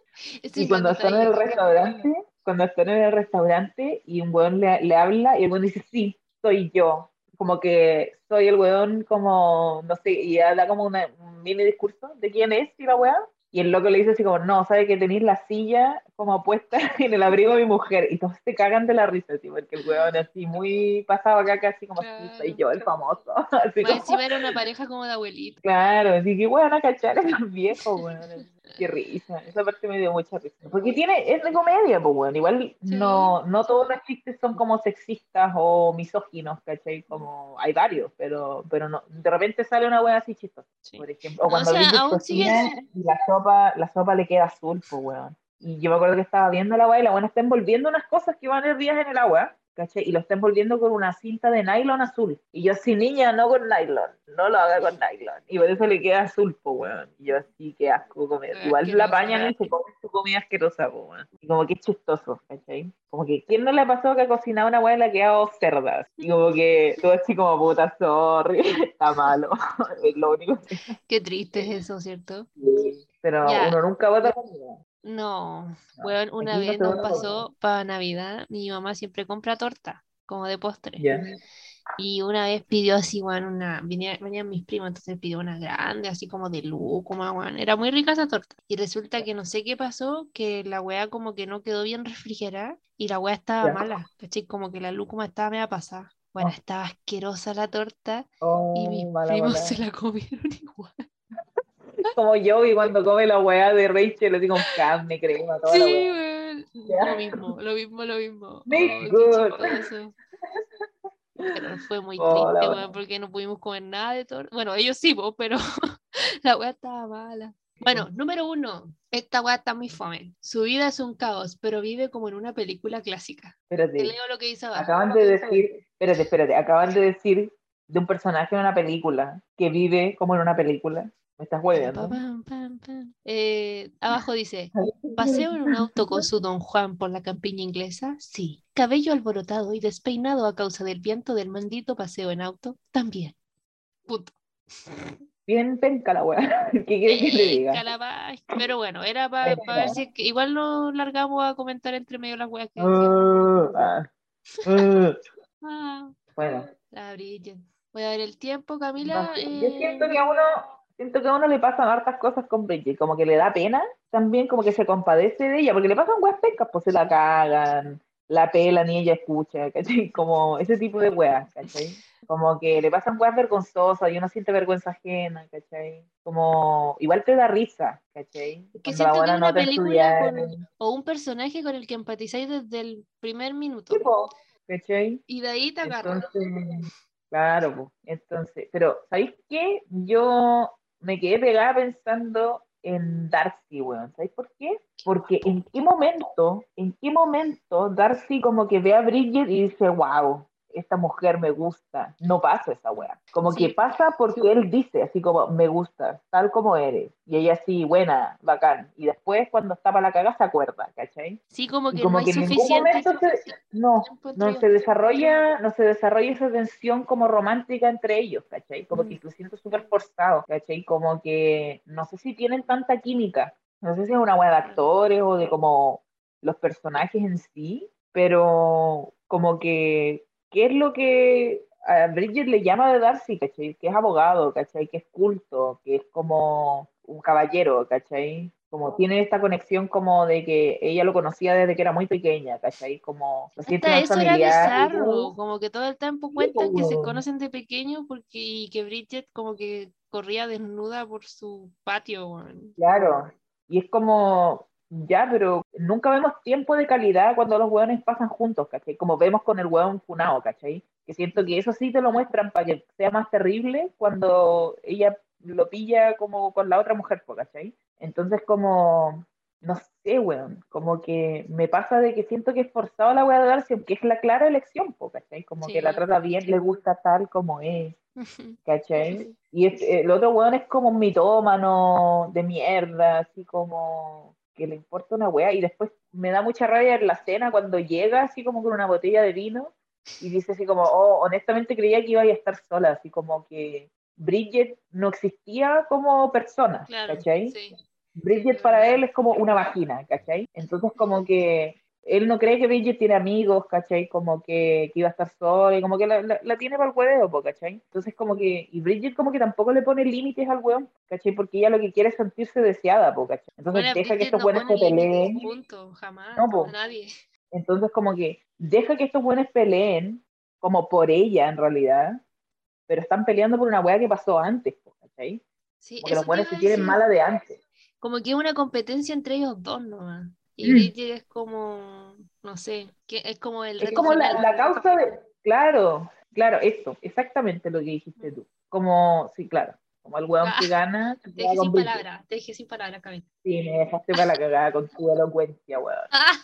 ese y cuando están en el restaurante, cuando están en el restaurante y un weón le, le habla y el weón dice, sí, soy yo. Como que soy el weón como, no sé, y da como una- un mini discurso de quién es y la weá. Y el loco le dice así como, no, sabe que tenéis la silla como puesta en el abrigo de mi mujer. Y todos se cagan de la risa, tío, porque el weón así muy pasado acá, casi como, sí, soy yo el famoso. Así como, encima era una pareja como de abuelito. Claro, así que bueno, a cachar a los viejos, weón. Qué risa. Esa parte me dio mucha risa. Porque tiene, es de comedia, pues, weón. Igual Sí. no, no todos los chistes son como sexistas o misóginos, ¿cachai? Como hay varios, pero, pero no. De repente sale una weá así chistosa, Sí. por ejemplo. O cuando o sea, Bridget aún cocina sigue- y la sopa, la sopa le queda azul, pues, weón. Y yo me acuerdo que estaba viendo la weá y la buena está envolviendo unas cosas que van hervidas en el agua. ¿Cachai? Y lo está envolviendo con una cinta de nylon azul. Y yo así, niña, no con nylon, no lo haga con nylon. Y por eso le queda azul, po, weón. Y yo así, qué asco comer. Qué Igual la asqueroso. pañan y se come su comida asquerosa, po, weón. Y como que es chistoso, ¿cachai? Como que, ¿quién no le pasó que ha cocinado una weá y ha quedado cerdas? Y como que todo así como, puta, sorry, está malo. es lo único que... Qué triste es eso, ¿cierto? Pero Ya. uno nunca bota comida. No, weón, una aquí no vez nos pasó para Navidad, mi mamá siempre compra torta, como de postre. Y una vez pidió así, weón, una, venía- venían mis primos, entonces pidió una grande, así como de lúcuma, weón. Era muy rica esa torta. Y resulta que no sé qué pasó, que la weá como que no quedó bien refrigerada y la weá estaba mala, ¿cachai? Como que la lúcuma estaba media pasada. Bueno, Oh. estaba asquerosa la torta Oh, y mis mala, primos mala. se la comieron igual. Como yo y cuando come la weá de Rachel, le digo carne, crema, toda Sí, la weá. Lo mismo, lo mismo, lo mismo. Make Oh, good. Pero fue muy Oh, triste, weón, porque no pudimos comer nada de torta. Bueno, ellos sí, po, pero la weá estaba mala. Bueno, número uno, esta weá está muy fome. Su vida es un caos, pero vive como en una película clásica. Te Espérate, leo lo que dice abajo. acaban de decir, espérate, espérate, acaban de decir de un personaje en una película que vive como en una película. Me estás hueveando. Eh, abajo dice, ¿paseo en un auto con su don Juan por la campiña inglesa? Sí. ¿Cabello alborotado y despeinado a causa del viento del maldito paseo en auto? También. Punto. Bien penca la weá. ¿Qué quieres que te diga? calabaz. Pero bueno, era para ver si que igual lo largamos a comentar entre medio las weas que. Uh, ah, uh. Ah, Bueno, la Bridget. Voy a ver el tiempo, Camila. yo siento eh, que a uno, siento que a uno le pasan hartas cosas con Bridget, como que le da pena, también como que se compadece de ella, porque le pasan weas pencas, pues se la cagan, la pelan y ella escucha, ¿cachai? Como ese tipo de weas, ¿cachai? Como que le pasan weas vergonzosas y uno siente vergüenza ajena, ¿cachai? Como, igual te da risa, ¿cachai? Que siento que una película con- o un personaje con el que empatizáis desde el primer minuto. tipo, ¿cachai? Y de ahí te agarra. Entonces, claro, pues, entonces, pero ¿sabéis qué? Yo me quedé pegada pensando en Darcy, weón. ¿Sabéis por qué? Porque en qué momento, en qué momento Darcy como que ve a Bridget y dice, wow, esta mujer me gusta. No pasa esa weá. Como Sí. que pasa porque él dice, así como, me gusta, tal como eres. Y ella así, buena, bacán. Y después cuando está para la caga se acuerda, ¿cachai? Sí, como que como no hay que ningún suficiente. se- no, no se desarrolla, no se desarrolla esa tensión como romántica entre ellos, ¿cachai? Como Mm. que lo siento súper forzado, ¿cachai? Como que no sé si tienen tanta química, no sé si es una buena de actores o de como los personajes en sí, pero como que, ¿qué es lo que a Bridget le llama de Darcy, ¿cachai? Que es abogado, ¿cachai? Que es culto, que es como un caballero, ¿cachai? Como tiene esta conexión como de que ella lo conocía desde que era muy pequeña, ¿cachai? Como lo Hasta eso era familiar y bizarro, como que todo el tiempo cuentan que se conocen de pequeño porque y que Bridget como que corría desnuda por su patio. Claro, y es como, ya, pero nunca vemos tiempo de calidad cuando los hueones pasan juntos, ¿cachai? Como vemos con el hueón funado, ¿cachai? Que siento que eso sí te lo muestran para que sea más terrible cuando ella lo pilla como con la otra mujer, ¿cachai? Entonces como, no sé, weón, como que me pasa de que siento que es forzado la wea de Darcy, aunque es la clara elección, ¿cachai? Como que la Sí. trata bien, le gusta tal como es. ¿cachai? Y el otro weón es como un mitómano de mierda, así como que le importa una wea. Y después me da mucha rabia en la cena cuando llega, así como con una botella de vino, y dice así como, oh, honestamente creía que iba a estar sola, así como que Bridget no existía como persona, Claro, ¿cachai? sí. Bridget para él es como una vagina, ¿cachai? Entonces como que él no cree que Bridget tiene amigos, ¿cachai? Como que, que iba a estar sola y como que la, la- la tiene para el huevo, po, ¿cachai? Entonces como que, y Bridget como que tampoco le pone límites al hueón, ¿cachai? Porque ella lo que quiere es sentirse deseada, ¿cachai? Entonces Bueno, deja que estos no buenos se peleen, punto, jamás, No, po. nadie. entonces como que deja que estos buenos peleen, como por ella en realidad, pero están peleando por una hueá que pasó antes, ¿cachai? Sí, Como que los buenos se tienen mala de antes. Como que es una competencia entre ellos dos nomás. Y Mm. Bridget es como, no sé, que es como el Es como la, la causa de. Claro, claro, eso, exactamente lo que dijiste tú. Como, sí, claro, como el hueón que Ah, gana. se Te dejé sin palabras, te dejé sin palabras, Camila. Sí, me dejaste para la cagada con tu elocuencia, weón. Ah,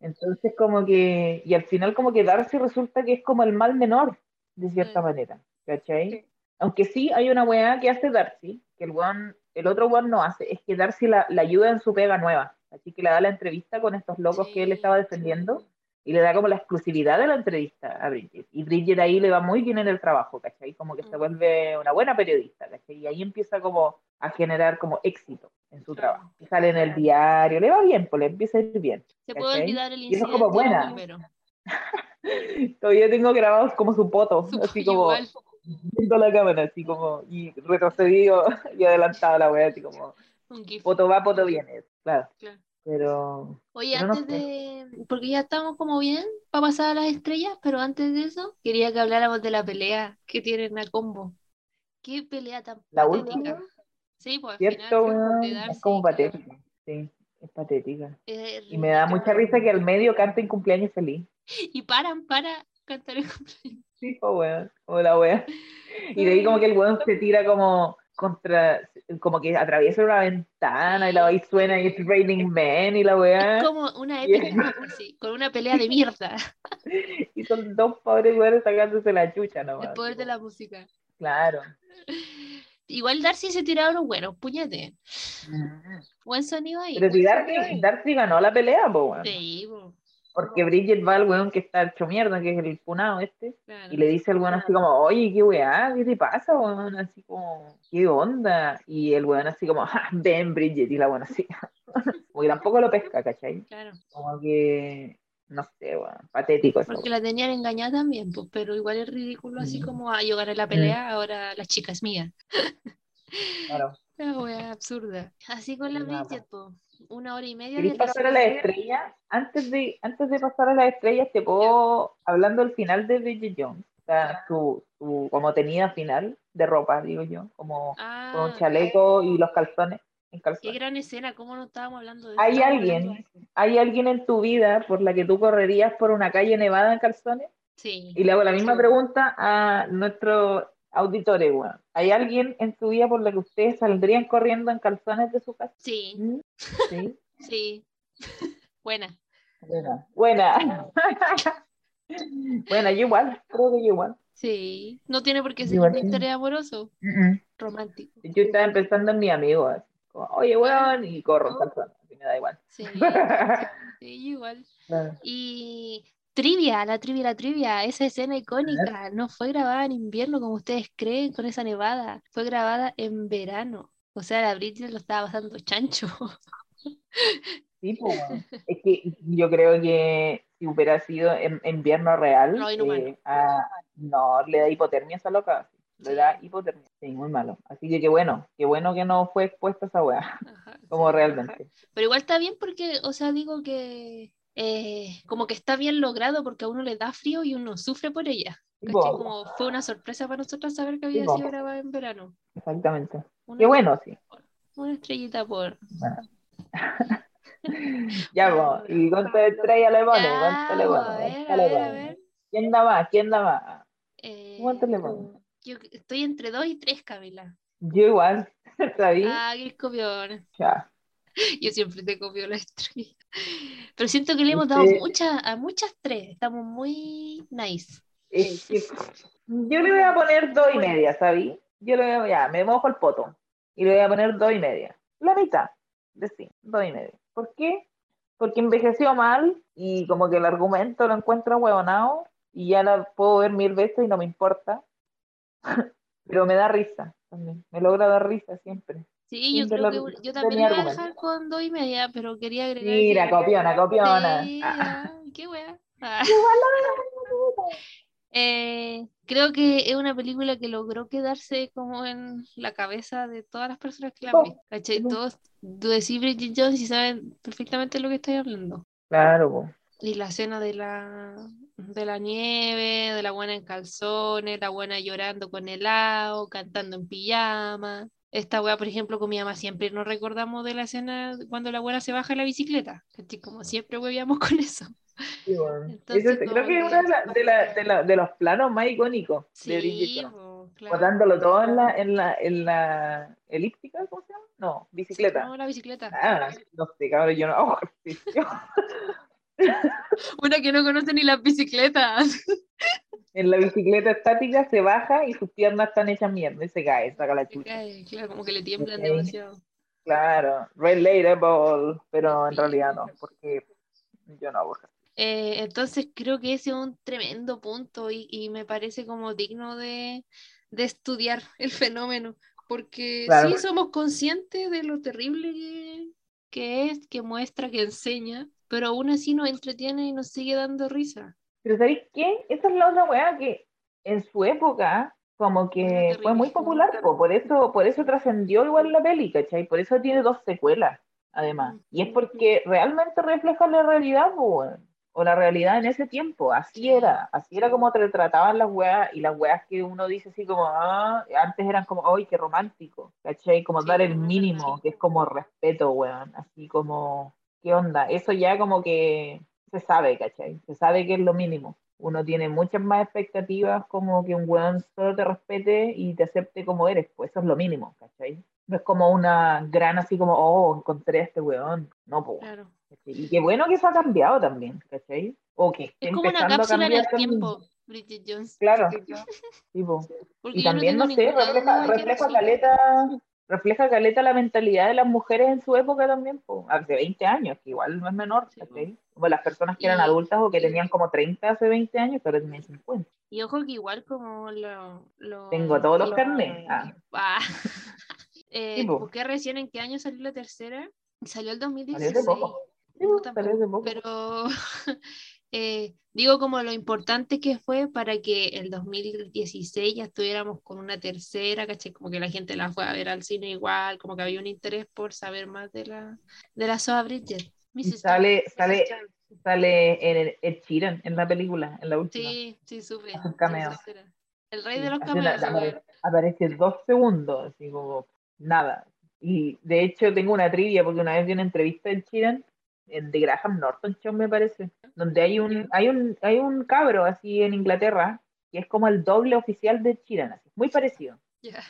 Entonces, como que. Y al final, como que Darcy resulta que es como el mal menor, de cierta Mm. manera, ¿cachai? Aunque sí hay una weá que hace Darcy, que el weón, el otro weón no hace, es que Darcy la, la ayuda en su pega nueva. Así que le da la entrevista con estos locos que él estaba defendiendo. y le da como la exclusividad de la entrevista a Bridget. Y Bridget ahí le va muy bien en el trabajo, ¿cachai? Como que se Mm. vuelve una buena periodista, ¿cachai? Y ahí empieza como a generar como éxito en su trabajo. Y sale en el diario, le va bien, pues le empieza a ir bien. Se puede olvidar el Y eso es incidente como buena. primero. Todavía tengo grabados como su poto, Su- así como igual. Viendo la cámara, así como, y retrocedido y adelantado la wea, así como, Un GIF. poto va, poto viene, claro. Claro. Pero, Oye, Pero no antes sé. de. Porque ya estamos como bien para pasar a las estrellas, pero antes de eso, quería que habláramos de la pelea que tienen a combo. Qué pelea tan La patética. última, Sí, pues al ¿cierto? final Es como claro, patética, sí, es patética. es Y me da mucha risa que al medio canten cumpleaños feliz. Y paran para cantar el cumpleaños. Weón, como la wea. Y de ahí como que el weón se tira como contra, como que atraviesa una ventana y la y suena y es Raining Man y la wea. Es como una épica, sí, con una pelea de mierda. Y son dos pobres weones sacándose la chucha nomás. El poder de la música. Claro. Igual Darcy se tiraron unos buenos, puñete. Buen sonido ahí. Pero si Darcy, Darcy ganó la pelea, po, weón. Sí, po, Porque Bridget va al weón que está hecho mierda, que es el funado este, claro. y le dice al weón así como, oye, qué weá, ¿qué te pasa, weón? Así como, ¿qué onda? Y el weón así como, "Ja, ven, Bridget, y la weón así. como que tampoco lo pesca, ¿cachai? Claro. Como que, no sé, weón, patético eso. Porque la tenían engañada también, pues, pero igual es ridículo así Mm. como, ah, yo gané la pelea, ahora la chica es mía. Claro. La wea absurda. Así con la. Bridget, pues, una hora y media. Antes de, antes de pasar a las estrellas, te puedo, hablando del final de Bridget Jones, o sea, su, su como tenida final de ropa, digo yo, como con Ah, un chaleco y los calzones. En qué gran escena, ¿cómo no estábamos hablando de? ¿Hay alguien, ¿Hay alguien en tu vida por la que tú correrías por una calle nevada en calzones? Sí. Y le hago la misma pregunta a nuestros auditores, weón. ¿Hay alguien en tu vida por la que ustedes saldrían corriendo en calzones de su casa? Sí, ¿Mm? Sí. sí. Buena. Buena. Buena. Buena, yo igual, creo que yo igual. Sí. No tiene por qué ser un interés amoroso, romántico. Yo estaba pensando en mi amigo, así, como, oye, weón, y corro en calzones, me da igual. Sí, sí, igual. Claro. Y trivia, la trivia, la trivia, esa escena icónica no fue grabada en invierno como ustedes creen con esa nevada, fue grabada en verano. O sea, la Bridget lo estaba pasando chancho. Sí, pues. Es que yo creo que si hubiera sido en invierno real, No, eh, no, le da hipotermia a esa loca. Le Sí. da hipotermia. Sí, muy malo. Así que qué bueno, qué bueno que no fue expuesta esa weá. como realmente. Pero igual está bien porque, o sea, digo que eh, como que está bien logrado porque a uno le da frío y uno sufre por ella. Como fue una sorpresa para nosotros saber que había sido grabada en verano. Exactamente. Una, Qué bueno, sí. una estrellita por. Ya, po. ¿y cuánto estrella le pone? Ya, ¿Cuánto le po, pone? a ver, ¿Cuánto a le pone? ¿Quién da más? ¿Quién da más? Eh, ¿Cuánto le pone? yo estoy entre dos y tres, Camila. Yo igual, ¿sabí? Ah, qué copión. Ya. Yo siempre te copio la estrella. Pero siento que le hemos dado Sí. muchas, a muchas tres. Estamos muy nice. Es que yo le voy a poner dos y media, ¿sabí? Yo le voy a, ya, me mojo el poto. Y le voy a poner dos y media. La mitad, de sí, dos y media. ¿Por qué? Porque envejeció mal y como que el argumento lo encuentro huevonado y ya la puedo ver mil veces y no me importa. Pero me da risa también. Me logra dar risa siempre. Sí, yo creo que yo también voy a dejar con dos y media, pero quería agregar. Mira, que- copiona, copiona. Sí, Ah. qué wea. Ah. Eh, creo que es una película que logró quedarse como en la cabeza de todas las personas que la Oh, oh. Todos decís Bridget Jones y saben perfectamente lo que estoy hablando. Claro, po. Y la escena de la, de la nieve, de la buena en calzones, la buena llorando con helado, cantando en pijama. Esta wea, por ejemplo, con mi mamá siempre nos recordamos de la escena cuando la abuela se baja de la bicicleta. ¿cachai? Como siempre huevíamos con eso. Sí, bueno. Entonces, creo que es uno de, la- de, la- de de los planos más icónicos de Sí, po, claro. botándolo todo en la, en la, en la elíptica, ¿cómo se llama? No, bicicleta. No, la bicicleta. Ah, no sé, cabrón, yo no ejercicio. Una que no conoce ni las bicicletas. En la bicicleta estática se baja y sus piernas están hechas mierda y se cae, saca la chucha. Ay, claro, como que le tiemblan Ok. demasiado. Claro, relatable, pero en Sí. realidad no, porque yo no hago. Eh, entonces creo que ese es un tremendo punto y, y me parece como digno de, de estudiar el fenómeno, porque Claro. sí somos conscientes de lo terrible que, que es, que muestra, que enseña, pero aún así nos entretiene y nos sigue dando risa. Pero ¿sabéis qué? Esa es la otra weá que en su época como que fue muy popular, po, por eso, por eso trascendió igual la peli, ¿cachai? Por eso tiene dos secuelas, además. Y es porque realmente refleja la realidad, po, o la realidad en ese tiempo, así era, así era como te trataban las weas, y las weas que uno dice así como, ah, antes eran como, ¡ay, qué romántico! ¿cachai? Como Sí, dar el mínimo, que es como respeto, weón, así como, ¿qué onda? Eso ya como que se sabe, ¿cachai? Se sabe que es lo mínimo. Uno tiene muchas más expectativas como que un weón solo te respete y te acepte como eres, pues eso es lo mínimo, ¿cachai? No es como una gran así como, oh, encontré a este weón. No, pues. Claro. Y qué bueno que eso ha cambiado también, ¿cachai? O que esté Es como una cápsula en el tiempo, Bridget Jones. Claro, sí, Y también, tengo no sé, refleja, refleja caleta, refleja caleta la mentalidad de las mujeres en su época también, po. hace 20 años, que igual no es menor, Sí. ¿cachai? Como las personas que eran Y- adultas o que tenían como 30 hace 20 años, pero tenían 50. Y ojo que igual como lo... lo- Tengo todos los lo- carnets. Ah. Ah. Eh, Sí, po. ¿por qué recién en qué año salió la tercera? Salió el Salió 2016. hace poco. Sí, tampoco, salió hace poco. Pero eh, digo como lo importante que fue para que el 2016 ya estuviéramos con una tercera, ¿cachai? Como que la gente la fue a ver al cine igual, como que había un interés por saber más de la, de la Soa Bridget. Sale, sale, sale en el, Ed Sheeran en la película, en la última. Sí, sí, supe. El rey Sí, de los cameos. aparece dos segundos, así como nada. Y de hecho tengo una trivia porque una vez vi una entrevista en Sheeran, de Graham Norton Show me parece, donde hay un, hay un, hay un cabro así en Inglaterra que es como el doble oficial de Sheeran, así, muy parecido. Ya.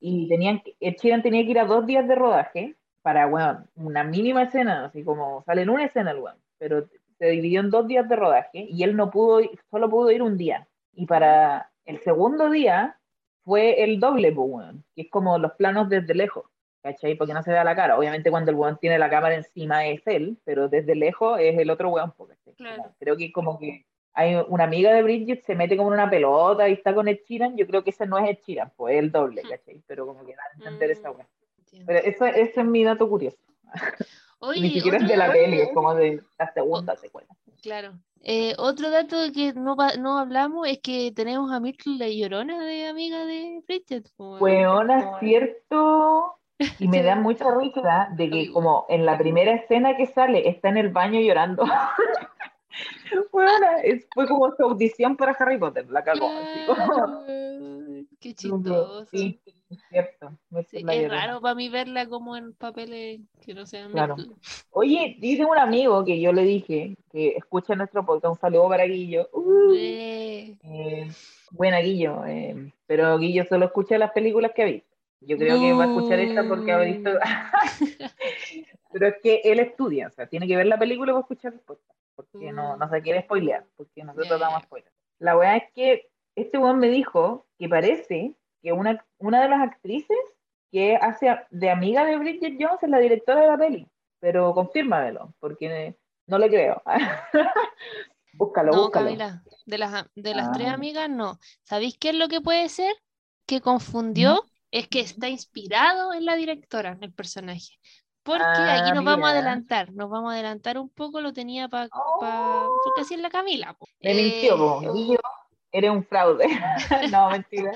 Y tenían que, Ed Sheeran tenía que ir a dos días de rodaje para, bueno, una mínima escena, así como sale en una escena el weón, pero se dividió en dos días de rodaje y él no pudo, solo pudo ir un día. Y para el segundo día fue el doble, pues, weón, que es como los planos desde lejos, ¿cachai? Porque no se vea la cara. Obviamente cuando el weón tiene la cámara encima es él, pero desde lejos es el otro weón. Claro. Creo que como que hay una amiga de Bridget se mete como en una pelota y está con Ed Sheeran, yo creo que ese no es Ed Sheeran, pues es el doble, ¿cachai? Pero como que da a entender esa Mm, weá. entiendo. Pero eso, ese es mi dato curioso. Oye, Ni siquiera es de la peli, es como de la segunda secuela. Claro. Eh, otro dato que no, no hablamos es que tenemos a Myrtle la llorona de amiga de Bridget. po, weón. Weona, cierto. Y me da mucha risa de que como en la primera escena que sale está en el baño llorando. Bueno, fue como su audición para Harry Potter, la cagó. Qué chistoso. Sí, es cierto. Sí, es raro para mí verla como en papeles que no sean Claro. Oye, dice un amigo que yo le dije que escucha nuestro podcast, un saludo para Guillo. Uh, Eh, eh, buena Guillo, eh, pero Guillo solo escucha las películas que ha visto. Yo creo que va a escuchar esta porque ha visto. pero es que él estudia, o sea, tiene que ver la película para escuchar el podcast, porque no, no se quiere spoilear, porque nosotros ya, damos spoilers. La verdad es que este weón me dijo que parece que una, una de las actrices que hace de amiga de Bridget Jones es la directora de la peli, pero confírmamelo, porque no le creo. búscalo, no, búscalo. Camila, de las, de las tres Ah. amigas, no. ¿Sabéis qué es lo que puede ser? Que confundió, es que está inspirado en la directora, en el personaje. Porque aquí Ah, nos vamos a adelantar, nos vamos a adelantar un poco, lo tenía para... Oh. porque así es la Camila. po. Me mintió, Eh, po. Eres un fraude. no, mentira.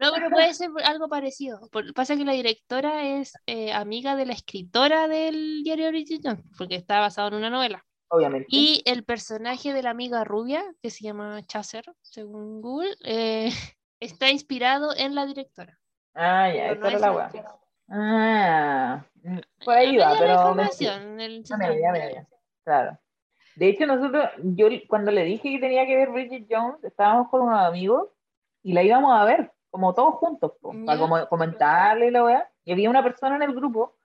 No, pero puede ser algo parecido. Por- pasa que la directora es eh, amiga de la escritora del diario Jones, porque está basado en una novela. Obviamente. Y el personaje de la amiga rubia, que se llama Chaser, según Google, eh, está inspirado en la directora. Ah, ya, esa no era la la weá. Ah, mm, por ahí Me va, dio la pero. me- información en el Ya me- ya me- ya. Claro. De hecho, nosotros, yo cuando le dije que tenía que ver Bridget Jones, estábamos con unos amigos y la íbamos a ver, como todos juntos, po, para Ya. como comentarle la weá. Y había una persona en el grupo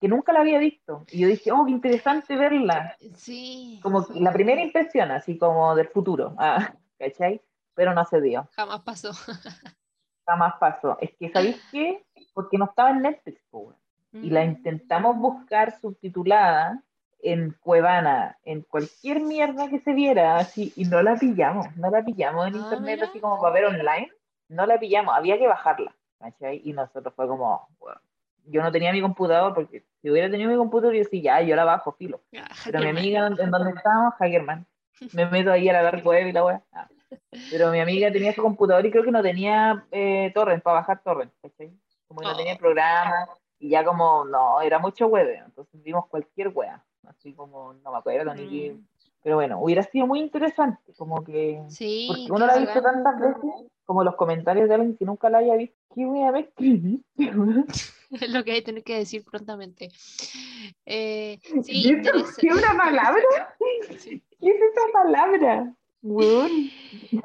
que nunca la había visto. Y yo dije, oh, qué interesante verla. Sí, Como que la primera impresión, así como del futuro. Ah, ¿cachai? Pero no se dio. jamás pasó. Jamás pasó. Es que, ¿sabéis qué? Porque no estaba en Netflix, po, weón. y la Mm. intentamos buscar subtitulada en Cuevana, en cualquier mierda que se viera, así, y no la pillamos, no la pillamos en Ah, internet mira. así como para ver online, no la pillamos, había que bajarla, ¿cachai? Y nosotros fue como, bueno, yo no tenía mi computador, porque si hubiera tenido mi computador, yo sí, ya, yo la bajo, filo. Ah, Pero mi amiga, en donde estábamos, Hackerman, me meto ahí a la dark web y la web. Pero mi amiga tenía su computador y creo que no tenía eh, torrent para bajar torrent, ¿cachai? Como que no Oh. tenía programa y ya como, no, era mucho web, entonces vimos cualquier wea, así como, no me acuerdo ni qué. Mm. Pero bueno, hubiera sido muy interesante, como que, Sí, porque uno la ha visto tantas veces, como los comentarios de alguien que nunca la haya visto, ¿qué wea me escribiste? Es lo que hay que tener que decir prontamente. Eh, sí, ¿Y eso interesa- ¿Qué una palabra? Sí. ¿Qué es esa palabra? Weón.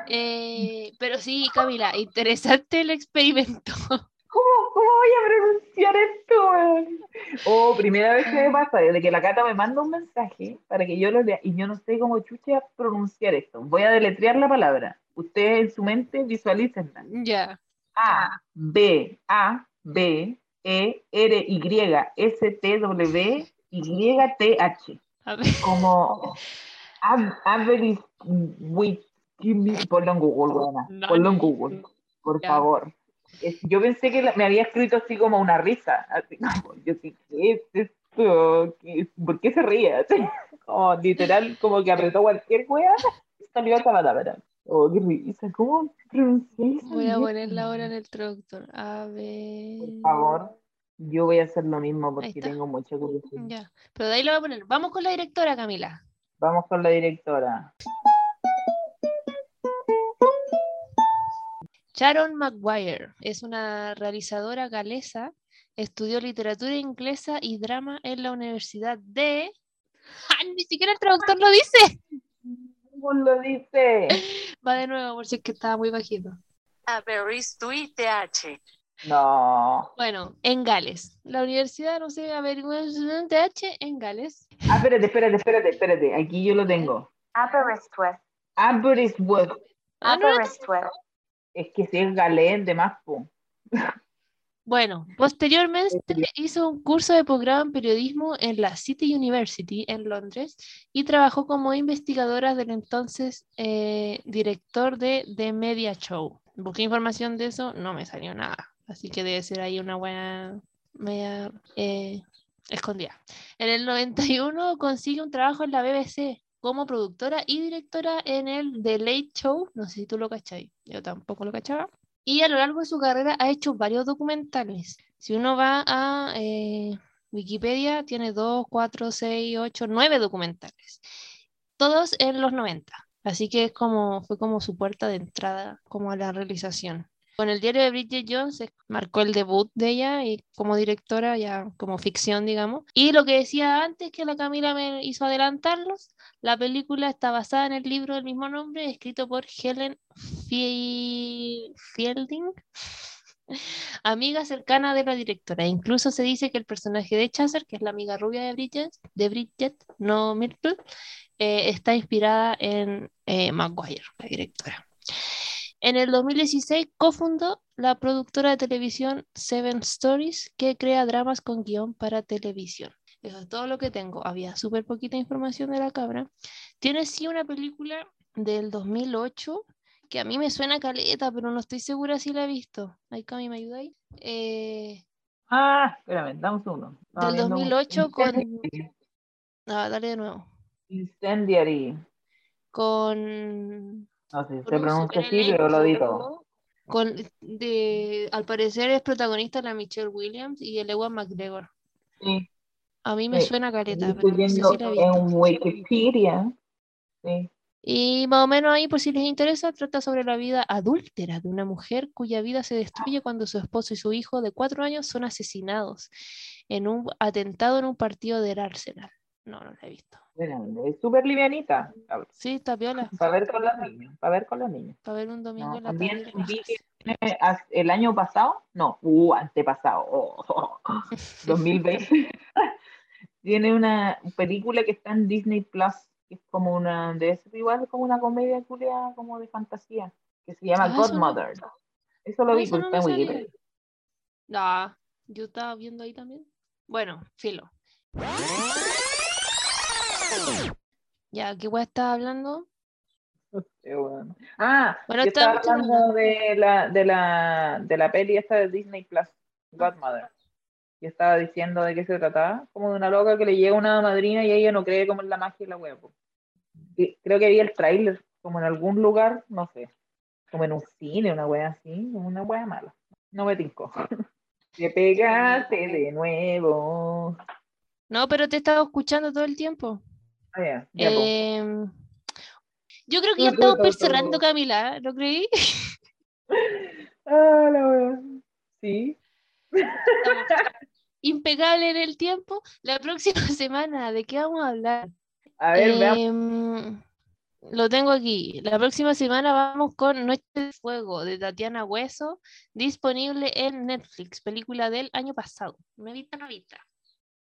Eh, pero sí, Camila, interesante el experimento. ¿Cómo, ¿Cómo voy a pronunciar esto, weón? Oh, primera vez que me pasa, desde que la Cata me manda un mensaje para que yo lo lea y yo no sé cómo chucha pronunciar esto. Voy a deletrear la palabra. Ustedes en su mente visualícenla. Ya. A, B, A, B, E, R, Y, S, T, W, Y, T, H. A ver, Como average with ponlo en Google. No, Ponlo en. Google, por favor. Yo pensé que me había escrito así como una risa, así como, yo sí, ¿qué es esto? ¿Qué- ¿Por qué se ríe? Así, como literal, como que apretó cualquier wea, salió esa palabra. Oh, qué risa, ¿cómo pronuncié esa voy a ponerla ahora en el traductor. A ver. Por favor, yo voy a hacer lo mismo porque tengo mucha curiosidad. Ya. Pero de ahí lo voy a poner. Vamos con la directora, Camila. Vamos con la directora. Sharon Maguire es una realizadora galesa. Estudió literatura inglesa y drama en la Universidad de. ¡Ah, Ni siquiera el traductor lo dice. ¿Cómo lo dice? Va de nuevo, por si es que estaba muy bajito. Aberystwyth TH. No. Bueno, en Gales. La universidad, no sé, Aberystwyth TH en Gales. Ah, espérate, espérate, espérate, espérate. Aquí yo lo tengo. Aberystwyth. Aberystwyth. Aberystwyth. Es que si es galén de más, po. Bueno, posteriormente hizo un curso de posgrado en periodismo en la City University en Londres y trabajó como investigadora del entonces eh, director de The Media Show. Busqué información de eso, no me salió nada, así que debe ser ahí una buena media eh, escondida. En el 91 consigue un trabajo en la BBC como productora y directora en el The Late Show, no sé si tú lo cachai, yo tampoco lo cachaba. Y a lo largo de su carrera ha hecho varios documentales. Si uno va a eh, Wikipedia, tiene 2, 4, 6, 8, 9 documentales. Todos en los 90. Así que es como, fue como su puerta de entrada como a la realización. Con el diario de Bridget Jones eh, marcó el debut de ella y como directora, ya como ficción, digamos. Y lo que decía antes, que la Camila me hizo adelantarlos, la película está basada en el libro del mismo nombre, escrito por Helen Fie- Fielding, amiga cercana de la directora. Incluso se dice que el personaje de Chaser, que es la amiga rubia de Bridget, de Bridget no Myrtle, eh, está inspirada en eh, Maguire, la directora. En el 2016 cofundó la productora de televisión Seven Stories, que crea dramas con guion para televisión. Eso es todo lo que tengo. Había súper poquita información de la cabra. Tiene sí una película del 2008 que a mí me suena caleta, pero no estoy segura si la he visto. Ay, Cami, ¿me ayudáis? Eh, Ah, espérame, dame un segundo. Estaba del viendo un 2008 con... Ah, dale de nuevo. Incendiary. Con... No sé si con se un pronuncia así, pero lo di todo. Con, de, al parecer es protagonista la Michelle Williams y el Ewan McGregor. Sí, A mí me Sí. suena estoy pero no sé si la en Wikipedia. Sí. Y más o menos ahí, por si les interesa, trata sobre la vida adúltera de una mujer cuya vida se destruye cuando su esposo y su hijo de cuatro años son asesinados en un atentado en un partido del Arsenal. No, no la he visto. Bueno, es súper livianita. Sí, está piola. Para ver con los niños. Para ver con los niños. Para ver un domingo No, en la también tarde. vi que el año pasado, no, uh, antepasado, oh, oh, oh, 2020, tiene una película que está en Disney Plus, que es como una, de ser igual como una comedia culiada, como de fantasía, que se llama Ah, eso no- Godmother. Eso lo Ah, vi eso porque no está en Wikipedia. No, yo estaba viendo ahí también. Bueno, filo. Ya, ¿qué weá estaba hablando? Bueno. Ah, Bueno, yo estaba hablando de la, de la, de la peli esta de Disney Plus, Godmother. Yo estaba diciendo de qué se trataba, como de una loca que le llega una madrina y ella no cree como en la magia y la. Y creo que había el tráiler, como en algún lugar, no sé, como en un cine, una wea así, una wea mala. No me tincó. Te pegaste de nuevo. No, pero te he estado escuchando todo el tiempo. Ah. Em, yo creo que ya estamos tu, cerrando, tu. Camila, ¿lo creí? Ah, la. Sí. Estamos impecable en el tiempo. La próxima semana, ¿de qué vamos a hablar? A ver, veamos. Em, lo tengo aquí. La próxima semana vamos con Noche de Fuego de Tatiana Hueso, disponible en Netflix, película del año pasado. Novita, novita.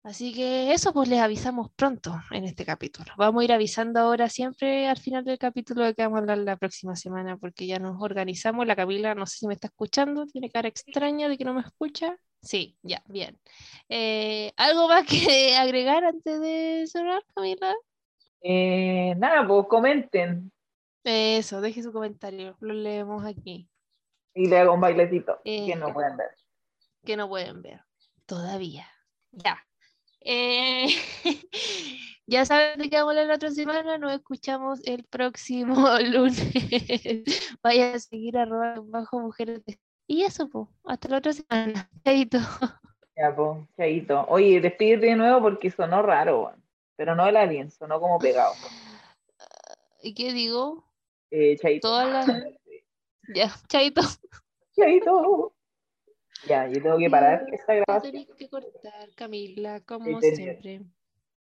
Así que eso pues les avisamos pronto en este capítulo. Vamos a ir avisando ahora siempre al final del capítulo de que vamos a hablar la próxima semana porque ya nos organizamos. La Camila, no sé si me está escuchando, tiene cara extraña de que no me escucha. Sí, ya, bien. Eh, ¿Algo más que agregar antes de cerrar, Camila? Eh, nada, pues comenten Eso, deje su comentario, lo leemos aquí, y le hago un bailecito Eh, que no pueden ver. que no pueden ver todavía. Ya. Eh, ya saben de qué vamos a hablar la otra semana, nos escuchamos el próximo lunes. Vaya a seguir arroba bajo mujeres. Y eso, pues, hasta la otra semana. Chaito. Ya, pues, chaito. Oye, despídete de nuevo porque sonó raro, pero no el alien, sonó como pegado. ¿Y qué digo? Eh, chaito. Todas las... Ya, chaito. Chaito. Ya, yo tengo que parar esta grabación. tenés que cortar, Camila, como siempre.